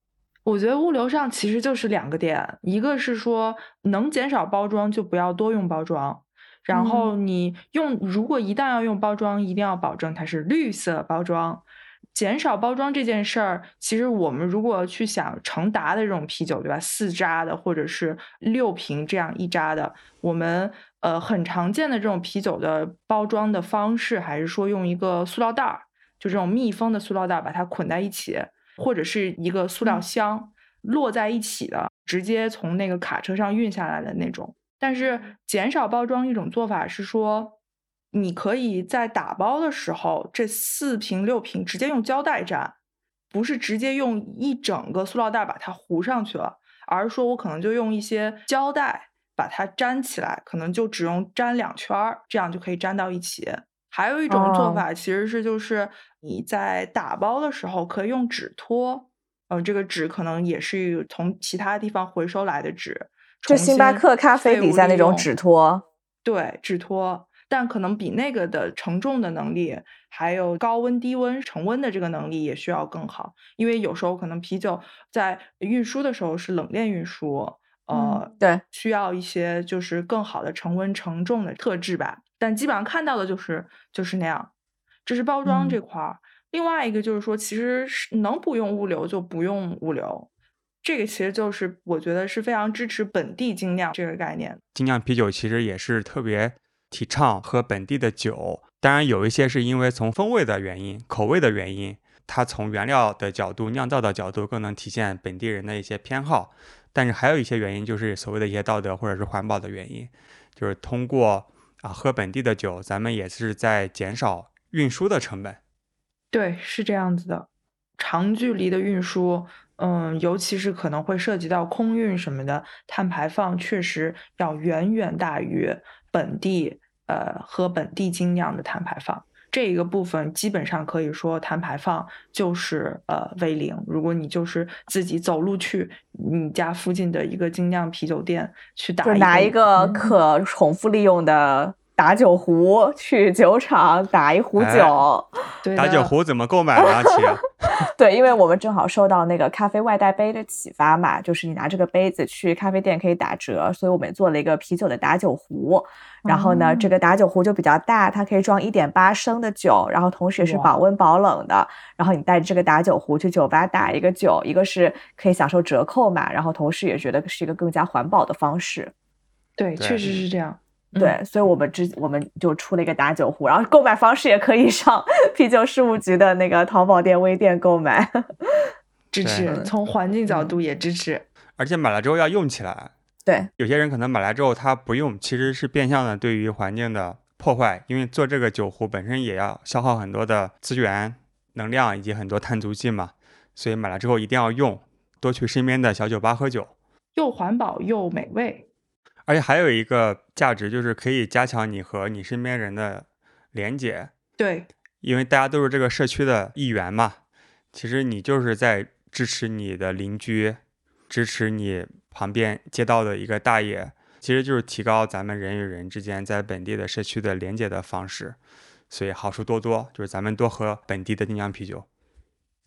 我觉得物流上其实就是两个点，一个是说能减少包装就不要多用包装，然后你用如果一旦要用包装，一定要保证它是绿色包装。减少包装这件事儿，其实我们如果去想成达的这种啤酒，对吧？四扎的或者是六瓶这样一扎的，我们呃很常见的这种啤酒的包装的方式，还是说用一个塑料袋儿，就这种密封的塑料袋儿把它捆在一起，或者是一个塑料箱摞在一起的，直接从那个卡车上运下来的那种。但是减少包装一种做法是说，你可以在打包的时候，这四瓶六瓶直接用胶带粘，不是直接用一整个塑料袋把它糊上去了，而是说我可能就用一些胶带把它粘起来，可能就只用粘两圈儿，这样就可以粘到一起。还有一种做法其实是就是你在打包的时候可以用纸托，嗯，这个纸可能也是从其他地方回收来的纸，就星巴克咖啡底下那种纸托，对，纸托。但可能比那个的承重的能力，还有高温低温成温的这个能力也需要更好，因为有时候可能啤酒在运输的时候是冷链运输，呃，对，需要一些就是更好的成温承重的特质吧。但基本上看到的就是就是那样，这是包装这块儿。另外一个就是说，其实是能不用物流就不用物流，这个其实就是我觉得是非常支持本地精酿这个概念。精酿啤酒其实也是特别。提倡喝本地的酒，当然有一些是因为从风味的原因、口味的原因，它从原料的角度、酿造的角度更能体现本地人的一些偏好。但是还有一些原因，就是所谓的一些道德或者是环保的原因，就是通过啊喝本地的酒，咱们也是在减少运输的成本。对，是这样子的。长距离的运输，嗯，尤其是可能会涉及到空运什么的，碳排放确实要远远大于本地。呃，喝本地精酿的碳排放这一个部分，基本上可以说碳排放就是呃为零。如果你就是自己走路去你家附近的一个精酿啤酒店去打，就拿一个可重复利用的打酒壶去酒厂打一壶酒。打酒壶怎么购买呢？亲？对，因为我们正好受到那个咖啡外带杯的启发嘛，就是你拿这个杯子去咖啡店可以打折，所以我们做了一个啤酒的打酒壶。然后呢，这个打酒壶就比较大，它可以装一点八升的酒，然后同时也是保温保冷的。然后你带着这个打酒壶去酒吧打一个酒，一个是可以享受折扣嘛，然后同时也觉得是一个更加环保的方式。对，确实是这样。对，所以我们之我们就出了一个打酒壶，然后购买方式也可以上 啤酒事务局的那个淘宝店、微店购买。支持，从环境角度也支持。而且买了之后要用起来。对，有些人可能买来之后他不用，其实是变相的对于环境的破坏，因为做这个酒壶本身也要消耗很多的资源、能量以及很多碳足迹嘛，所以买了之后一定要用，多去身边的小酒吧喝酒，又环保又美味，而且还有一个价值就是可以加强你和你身边人的连接。对，因为大家都是这个社区的一员嘛，其实你就是在支持你的邻居，支持你。旁边街道的一个大爷，其实就是提高咱们人与人之间在本地的社区的连接的方式，所以好处多多，就是咱们多喝本地的精酿啤酒。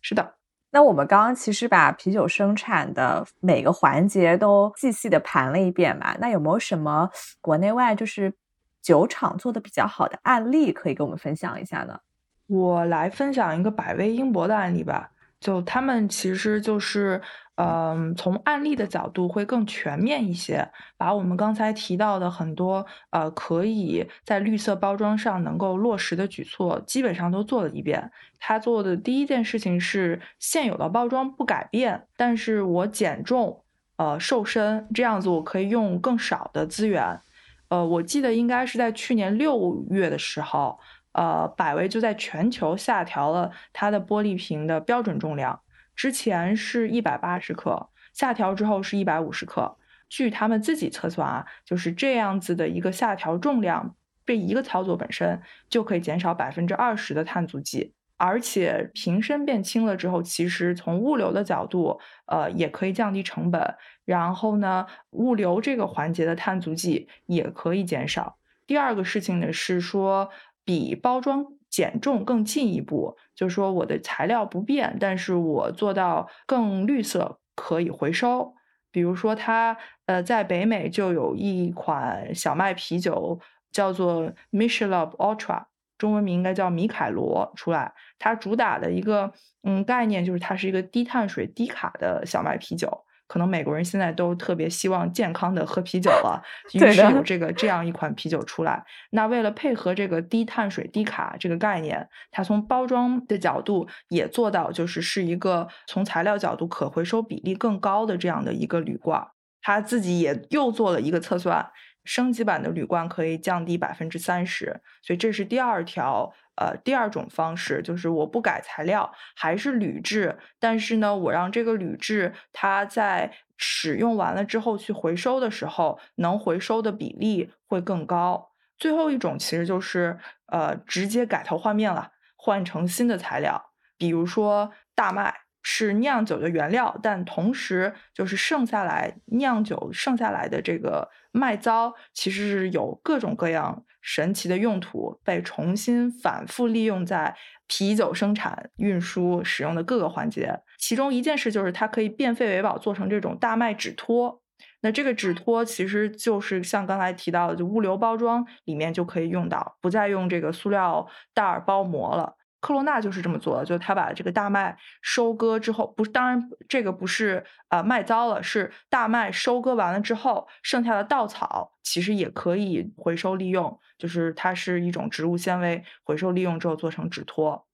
是的，那我们刚刚其实把啤酒生产的每个环节都细细的盘了一遍嘛，那有没有什么国内外就是酒厂做的比较好的案例可以跟我们分享一下呢？我来分享一个百威英博的案例吧，就他们其实就是。嗯，从案例的角度会更全面一些，把我们刚才提到的很多呃可以在绿色包装上能够落实的举措，基本上都做了一遍。他做的第一件事情是现有的包装不改变，但是我减重，呃瘦身，这样子我可以用更少的资源。呃，我记得应该是在去年六月的时候，呃，百威就在全球下调了它的玻璃瓶的标准重量。之前是一百八十克，下调之后是一百五十克。据他们自己测算啊，就是这样子的一个下调重量，这一个操作本身就可以减少百分之二十的碳足迹，而且瓶身变轻了之后，其实从物流的角度，呃，也可以降低成本。然后呢，物流这个环节的碳足迹也可以减少。第二个事情呢是说，比包装。减重更进一步，就是说我的材料不变，但是我做到更绿色，可以回收。比如说，它呃在北美就有一款小麦啤酒，叫做 Michelob Ultra，中文名应该叫米凯罗出来。它主打的一个嗯概念就是它是一个低碳水、低卡的小麦啤酒。可能美国人现在都特别希望健康的喝啤酒了，于是有这个这样一款啤酒出来。那为了配合这个低碳水、低卡这个概念，它从包装的角度也做到，就是是一个从材料角度可回收比例更高的这样的一个铝罐。他自己也又做了一个测算，升级版的铝罐可以降低百分之三十。所以这是第二条，呃，第二种方式，就是我不改材料，还是铝制，但是呢，我让这个铝制它在使用完了之后去回收的时候，能回收的比例会更高。最后一种其实就是呃，直接改头换面了，换成新的材料，比如说大麦。是酿酒的原料，但同时就是剩下来酿酒剩下来的这个麦糟，其实是有各种各样神奇的用途，被重新反复利用在啤酒生产、运输、使用的各个环节。其中一件事就是它可以变废为宝，做成这种大麦纸托。那这个纸托其实就是像刚才提到的，就物流包装里面就可以用到，不再用这个塑料袋包膜了。克罗娜就是这么做的，就是他把这个大麦收割之后，不是，当然这个不是呃麦糟了，是大麦收割完了之后剩下的稻草，其实也可以回收利用，就是它是一种植物纤维，回收利用之后做成纸托。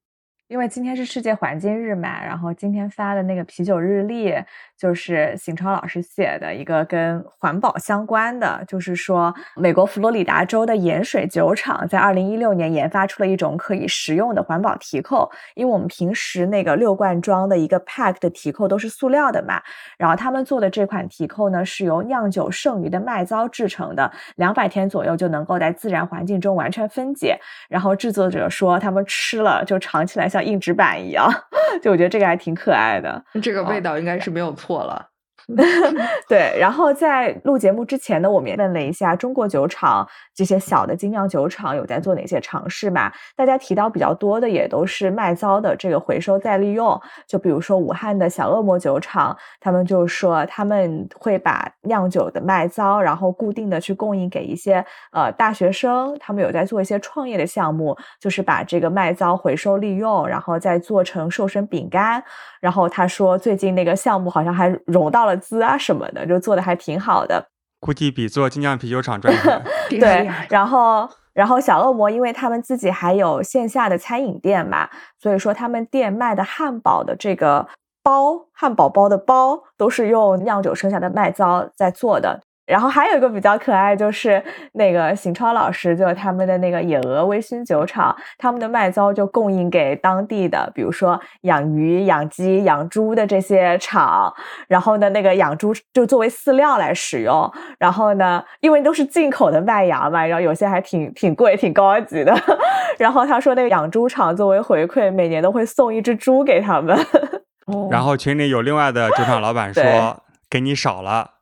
因为今天是世界环境日嘛，然后今天发的那个啤酒日历就是邢超老师写的一个跟环保相关的，就是说美国佛罗里达州的盐水酒厂在二零一六年研发出了一种可以食用的环保提扣，因为我们平时那个六罐装的一个 pack 的提扣都是塑料的嘛，然后他们做的这款提扣呢是由酿酒剩余的麦糟制成的，两百天左右就能够在自然环境中完全分解，然后制作者说他们吃了就尝起来。像硬纸板一样，就我觉得这个还挺可爱的。这个味道应该是没有错了。对，然后在录节目之前呢，我们也问了一下中国酒厂这些小的精酿酒厂有在做哪些尝试嘛？大家提到比较多的也都是麦糟的这个回收再利用。就比如说武汉的小恶魔酒厂，他们就说他们会把酿酒的麦糟，然后固定的去供应给一些呃大学生，他们有在做一些创业的项目，就是把这个麦糟回收利用，然后再做成瘦身饼干。然后他说最近那个项目好像还融到了。资啊什么的，就做的还挺好的，估计比做精酿啤酒厂赚钱。对，然后，然后小恶魔，因为他们自己还有线下的餐饮店嘛，所以说他们店卖的汉堡的这个包，汉堡包的包都是用酿酒剩下的麦糟在做的。然后还有一个比较可爱，就是那个邢超老师，就他们的那个野鹅微醺酒厂，他们的麦糟就供应给当地的，比如说养鱼、养鸡、养猪的这些厂。然后呢，那个养猪就作为饲料来使用。然后呢，因为都是进口的麦芽嘛，然后有些还挺挺贵、挺高级的。然后他说，那个养猪场作为回馈，每年都会送一只猪给他们。然后群里有另外的酒厂老板说，给你少了。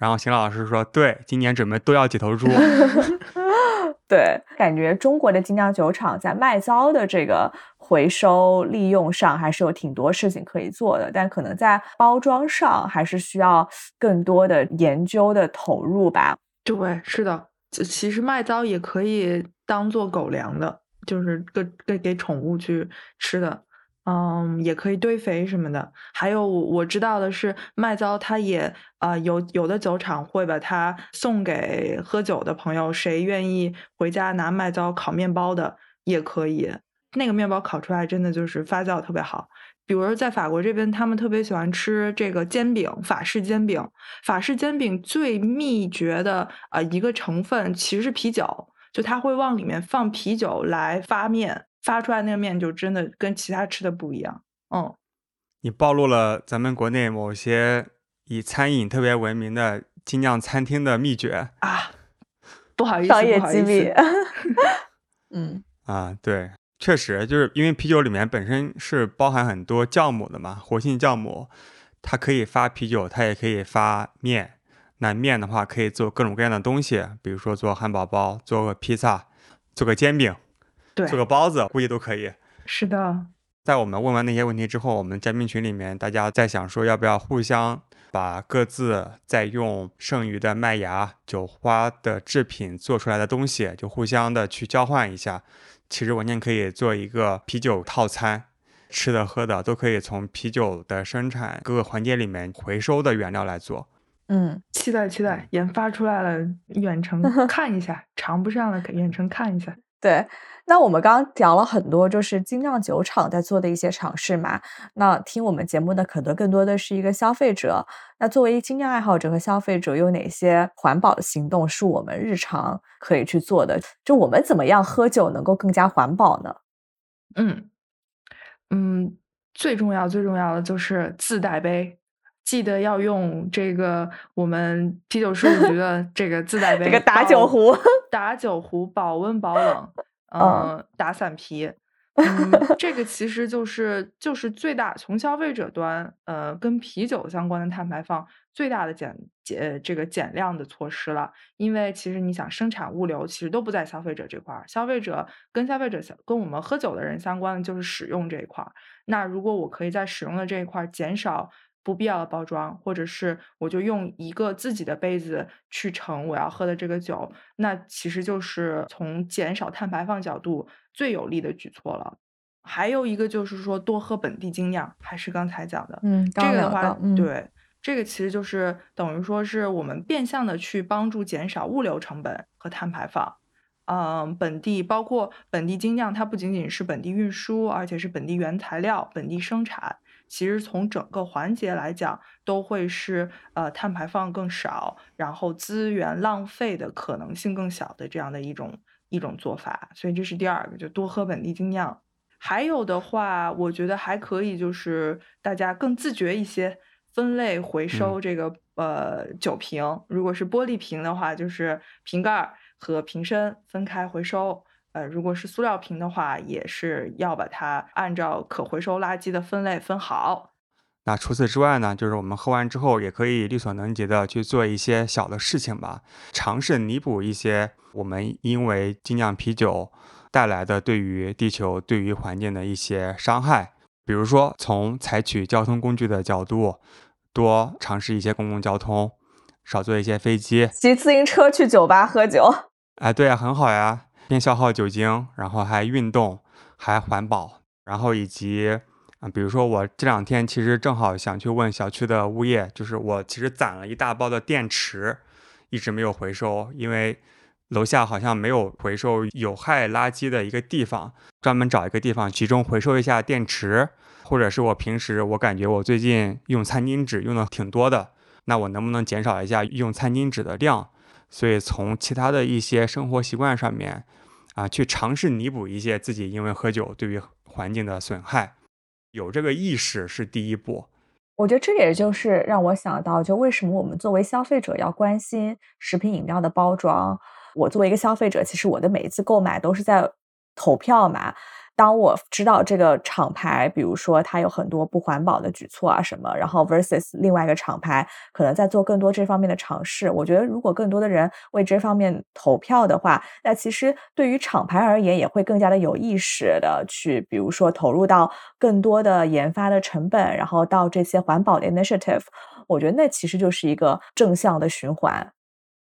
然后邢老师说：“对，今年准备多要几头猪。”对，感觉中国的精酿酒厂在麦糟的这个回收利用上还是有挺多事情可以做的，但可能在包装上还是需要更多的研究的投入吧。对，是的，其实麦糟也可以当做狗粮的，就是给给给宠物去吃的。嗯，也可以堆肥什么的。还有我知道的是，麦糟它也啊有有的酒厂会把它送给喝酒的朋友，谁愿意回家拿麦糟烤面包的也可以。那个面包烤出来真的就是发酵特别好。比如在法国这边，他们特别喜欢吃这个煎饼，法式煎饼。法式煎饼最秘诀的啊一个成分其实是啤酒，就它会往里面放啤酒来发面。发出来那个面就真的跟其他吃的不一样，嗯。你暴露了咱们国内某些以餐饮特别闻名的精酿餐厅的秘诀啊，不好意思，商业机密。嗯啊，对，确实就是因为啤酒里面本身是包含很多酵母的嘛，活性酵母，它可以发啤酒，它也可以发面。那面的话可以做各种各样的东西，比如说做汉堡包，做个披萨，做个煎饼。做个包子估计都可以。是的，在我们问完那些问题之后，我们嘉宾群里面大家在想说，要不要互相把各自在用剩余的麦芽、酒花的制品做出来的东西，就互相的去交换一下。其实完全可以做一个啤酒套餐，吃的喝的都可以从啤酒的生产各个环节里面回收的原料来做。嗯，期待期待，研发出来了，远程 看一下，尝不上了，远程看一下。对。那我们刚刚聊了很多，就是精酿酒厂在做的一些尝试嘛。那听我们节目的可能更多的是一个消费者。那作为精酿爱好者和消费者，有哪些环保的行动是我们日常可以去做的？就我们怎么样喝酒能够更加环保呢？嗯嗯，最重要最重要的就是自带杯，记得要用这个我们啤酒事务局的这个自带杯，这个打酒壶，打酒壶保温保冷。嗯，打散皮，嗯，这个其实就是就是最大从消费者端，呃，跟啤酒相关的碳排放最大的减减这个减量的措施了。因为其实你想生产物流其实都不在消费者这块儿，消费者跟消费者跟我们喝酒的人相关的就是使用这一块儿。那如果我可以在使用的这一块儿减少。不必要的包装，或者是我就用一个自己的杯子去盛我要喝的这个酒，那其实就是从减少碳排放角度最有力的举措了。还有一个就是说多喝本地精酿，还是刚才讲的，嗯，这个的话，对，这个其实就是等于说是我们变相的去帮助减少物流成本和碳排放。嗯，本地包括本地精酿，它不仅仅是本地运输，而且是本地原材料、本地生产。其实从整个环节来讲，都会是呃碳排放更少，然后资源浪费的可能性更小的这样的一种一种做法。所以这是第二个，就多喝本地精酿。还有的话，我觉得还可以，就是大家更自觉一些，分类回收这个呃酒瓶。如果是玻璃瓶的话，就是瓶盖和瓶身分开回收。呃，如果是塑料瓶的话，也是要把它按照可回收垃圾的分类分好。那除此之外呢，就是我们喝完之后也可以力所能及的去做一些小的事情吧，尝试弥补一些我们因为精酿啤酒带来的对于地球、对于环境的一些伤害。比如说，从采取交通工具的角度，多尝试一些公共交通，少坐一些飞机，骑自行车去酒吧喝酒。哎，对呀，很好呀。边消耗酒精，然后还运动，还环保，然后以及啊，比如说我这两天其实正好想去问小区的物业，就是我其实攒了一大包的电池，一直没有回收，因为楼下好像没有回收有害垃圾的一个地方，专门找一个地方集中回收一下电池，或者是我平时我感觉我最近用餐巾纸用的挺多的，那我能不能减少一下用餐巾纸的量？所以从其他的一些生活习惯上面。啊，去尝试弥补一些自己因为喝酒对于环境的损害，有这个意识是第一步。我觉得这也就是让我想到，就为什么我们作为消费者要关心食品饮料的包装。我作为一个消费者，其实我的每一次购买都是在投票嘛。当我知道这个厂牌，比如说它有很多不环保的举措啊什么，然后 versus 另外一个厂牌可能在做更多这方面的尝试，我觉得如果更多的人为这方面投票的话，那其实对于厂牌而言也会更加的有意识的去，比如说投入到更多的研发的成本，然后到这些环保的 initiative，我觉得那其实就是一个正向的循环。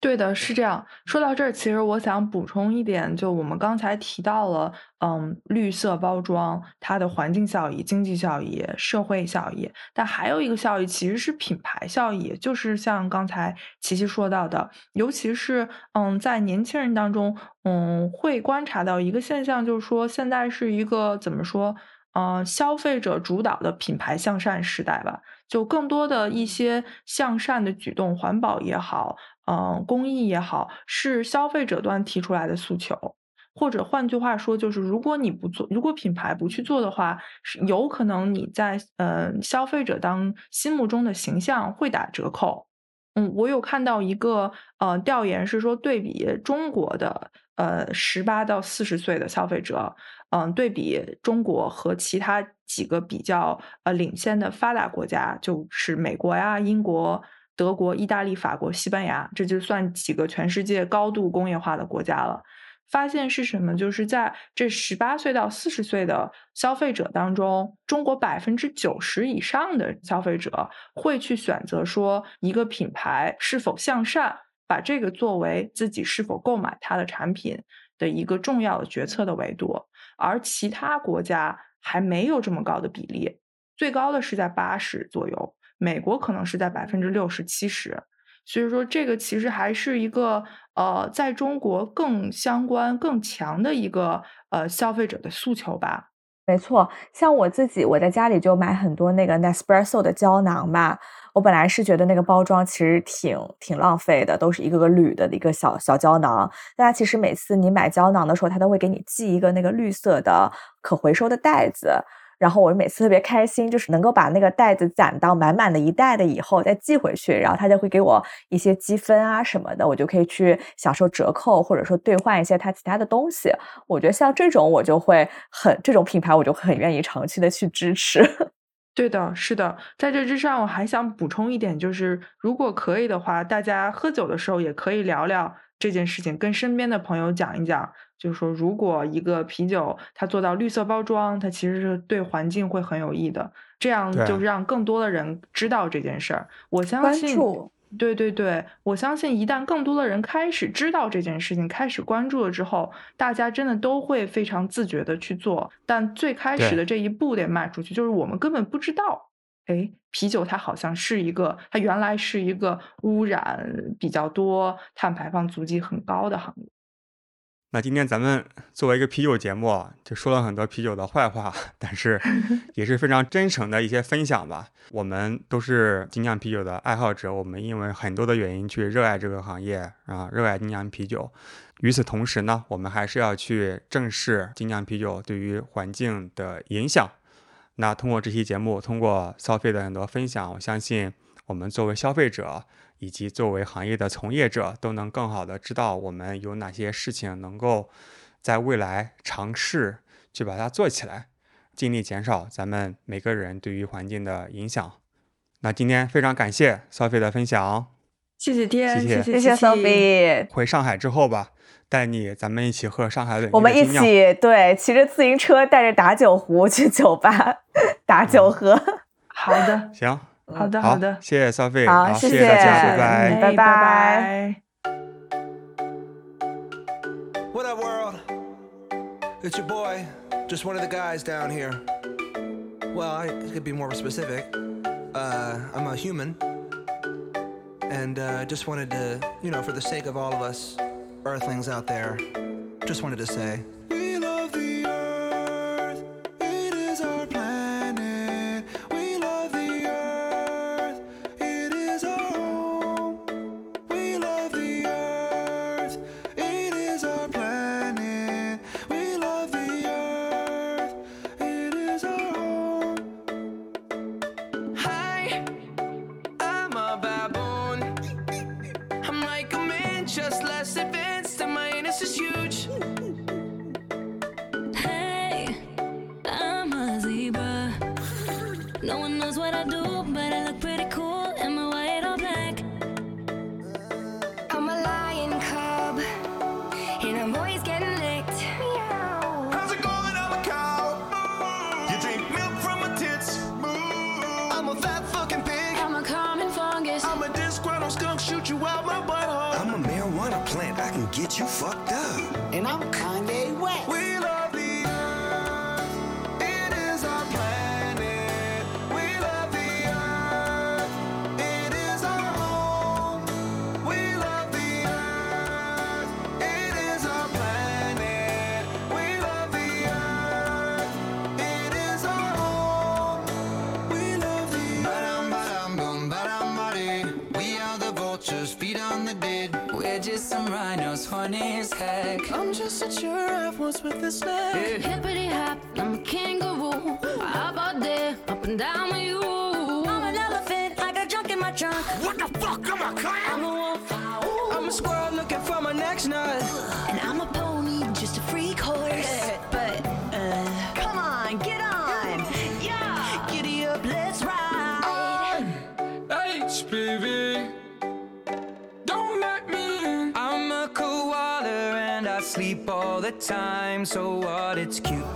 对的，是这样。说到这儿，其实我想补充一点，就我们刚才提到了，嗯，绿色包装它的环境效益、经济效益、社会效益，但还有一个效益其实是品牌效益，就是像刚才琪琪说到的，尤其是嗯，在年轻人当中，嗯，会观察到一个现象，就是说现在是一个怎么说，嗯，消费者主导的品牌向善时代吧，就更多的一些向善的举动，环保也好。嗯，公益也好，是消费者端提出来的诉求，或者换句话说，就是如果你不做，如果品牌不去做的话，是有可能你在呃消费者当心目中的形象会打折扣。嗯，我有看到一个呃调研是说，对比中国的呃十八到四十岁的消费者，嗯，对比中国和其他几个比较呃领先的发达国家，就是美国呀、英国。德国、意大利、法国、西班牙，这就算几个全世界高度工业化的国家了。发现是什么？就是在这十八岁到四十岁的消费者当中，中国百分之九十以上的消费者会去选择说一个品牌是否向善，把这个作为自己是否购买它的产品的一个重要的决策的维度。而其他国家还没有这么高的比例，最高的是在八十左右。美国可能是在百分之六十七十，所以说，这个其实还是一个呃，在中国更相关、更强的一个呃消费者的诉求吧。没错，像我自己，我在家里就买很多那个 Nespresso 的胶囊嘛。我本来是觉得那个包装其实挺挺浪费的，都是一个个铝的一个小小胶囊。大家其实每次你买胶囊的时候，他都会给你寄一个那个绿色的可回收的袋子。然后我每次特别开心，就是能够把那个袋子攒到满满的一袋的以后再寄回去，然后他就会给我一些积分啊什么的，我就可以去享受折扣，或者说兑换一些他其他的东西。我觉得像这种我就会很这种品牌，我就很愿意长期的去支持。对的，是的，在这之上我还想补充一点，就是如果可以的话，大家喝酒的时候也可以聊聊这件事情，跟身边的朋友讲一讲。就是说，如果一个啤酒它做到绿色包装，它其实是对环境会很有益的。这样就让更多的人知道这件事儿。我相信，对对对，我相信一旦更多的人开始知道这件事情，开始关注了之后，大家真的都会非常自觉的去做。但最开始的这一步得迈出去，就是我们根本不知道，哎，啤酒它好像是一个，它原来是一个污染比较多、碳排放足迹很高的行业。那今天咱们作为一个啤酒节目，就说了很多啤酒的坏话，但是 也是非常真诚的一些分享吧。我们都是精酿啤酒的爱好者，我们因为很多的原因去热爱这个行业啊，热爱精酿啤酒。与此同时呢，我们还是要去正视精酿啤酒对于环境的影响。那通过这期节目，通过消费的很多分享，我相信我们作为消费者。以及作为行业的从业者，都能更好的知道我们有哪些事情能够在未来尝试去把它做起来，尽力减少咱们每个人对于环境的影响。那今天非常感谢 Sophie 的分享，谢谢天，谢谢谢谢 Sophie。回上海之后吧，带你咱们一起喝上海的。我们一起对，骑着自行车带着打酒壶去酒吧 打酒喝。好的，行。好的，好的，谢谢消费，好，谢谢大家，拜拜，拜拜。What up, world? It's your boy, just one of the guys down here. Well, I could be more specific. Uh, I'm a human, and uh, just wanted to, you know, for the sake of all of us Earthlings out there, just wanted to say. No one knows what I do, but I look pretty cool. Am I white or black? I'm a lion cub, and I'm always getting licked. How's it going? I'm a cow. You drink milk from my tits. I'm a fat fucking pig. I'm a common fungus. I'm a disgruntled skunk. Shoot you out my butthole. I'm a marijuana plant. I can get you fucked up. And I'm Kanye. With the snack. Yeah. Hippity hop, I'm a kangaroo. Hop all day, up and down with you. I'm an elephant, I got junk in my trunk. What the fuck? I'm a clown. I'm a wolf. I'm a squirrel looking for my next nut. Time, so what? It's cute.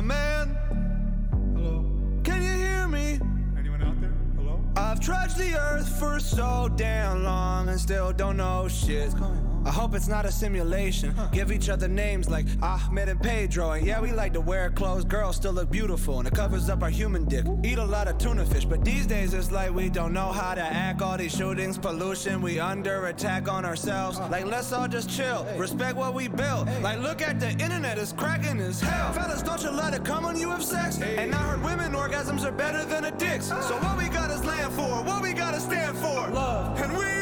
A man. Hello. Can you hear me? Anyone out there? Hello? I've trudged the earth for so damn long and still don't know shit. I hope it's not a simulation. Give each other names like Ahmed and Pedro. And yeah, we like to wear clothes. Girls still look beautiful and it covers up our human dick. Eat a lot of tuna fish, but these days it's like we don't know how to act. All these shootings, pollution, we under attack on ourselves. Like, let's all just chill. Respect what we built. Like, look at the internet, it's cracking as hell. Fellas, don't you let it come when you have sex. And I heard women orgasms are better than a dick's. Ah. So what we got is land for, what we gotta stand for. Love. And we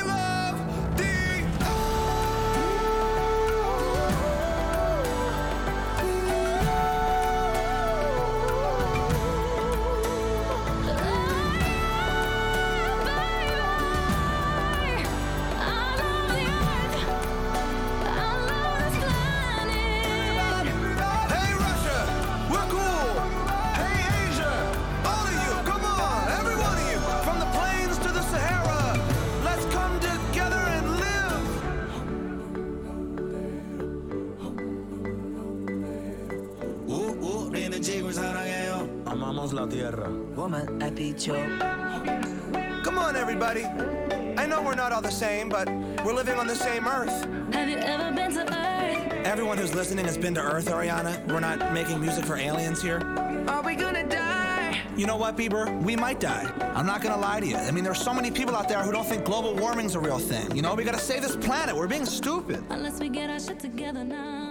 Woman, I beat you. Come on, everybody. I know we're not all the same, but we're living on the same Earth. Have you ever been to Earth? Everyone who's listening has been to Earth, Ariana. We're not making music for aliens here. Are we gonna die? You know what, Bieber? We might die. I'm not gonna lie to you. I mean, there's so many people out there who don't think global warming's a real thing. You know, we gotta save this planet. We're being stupid. Unless we get our shit together now.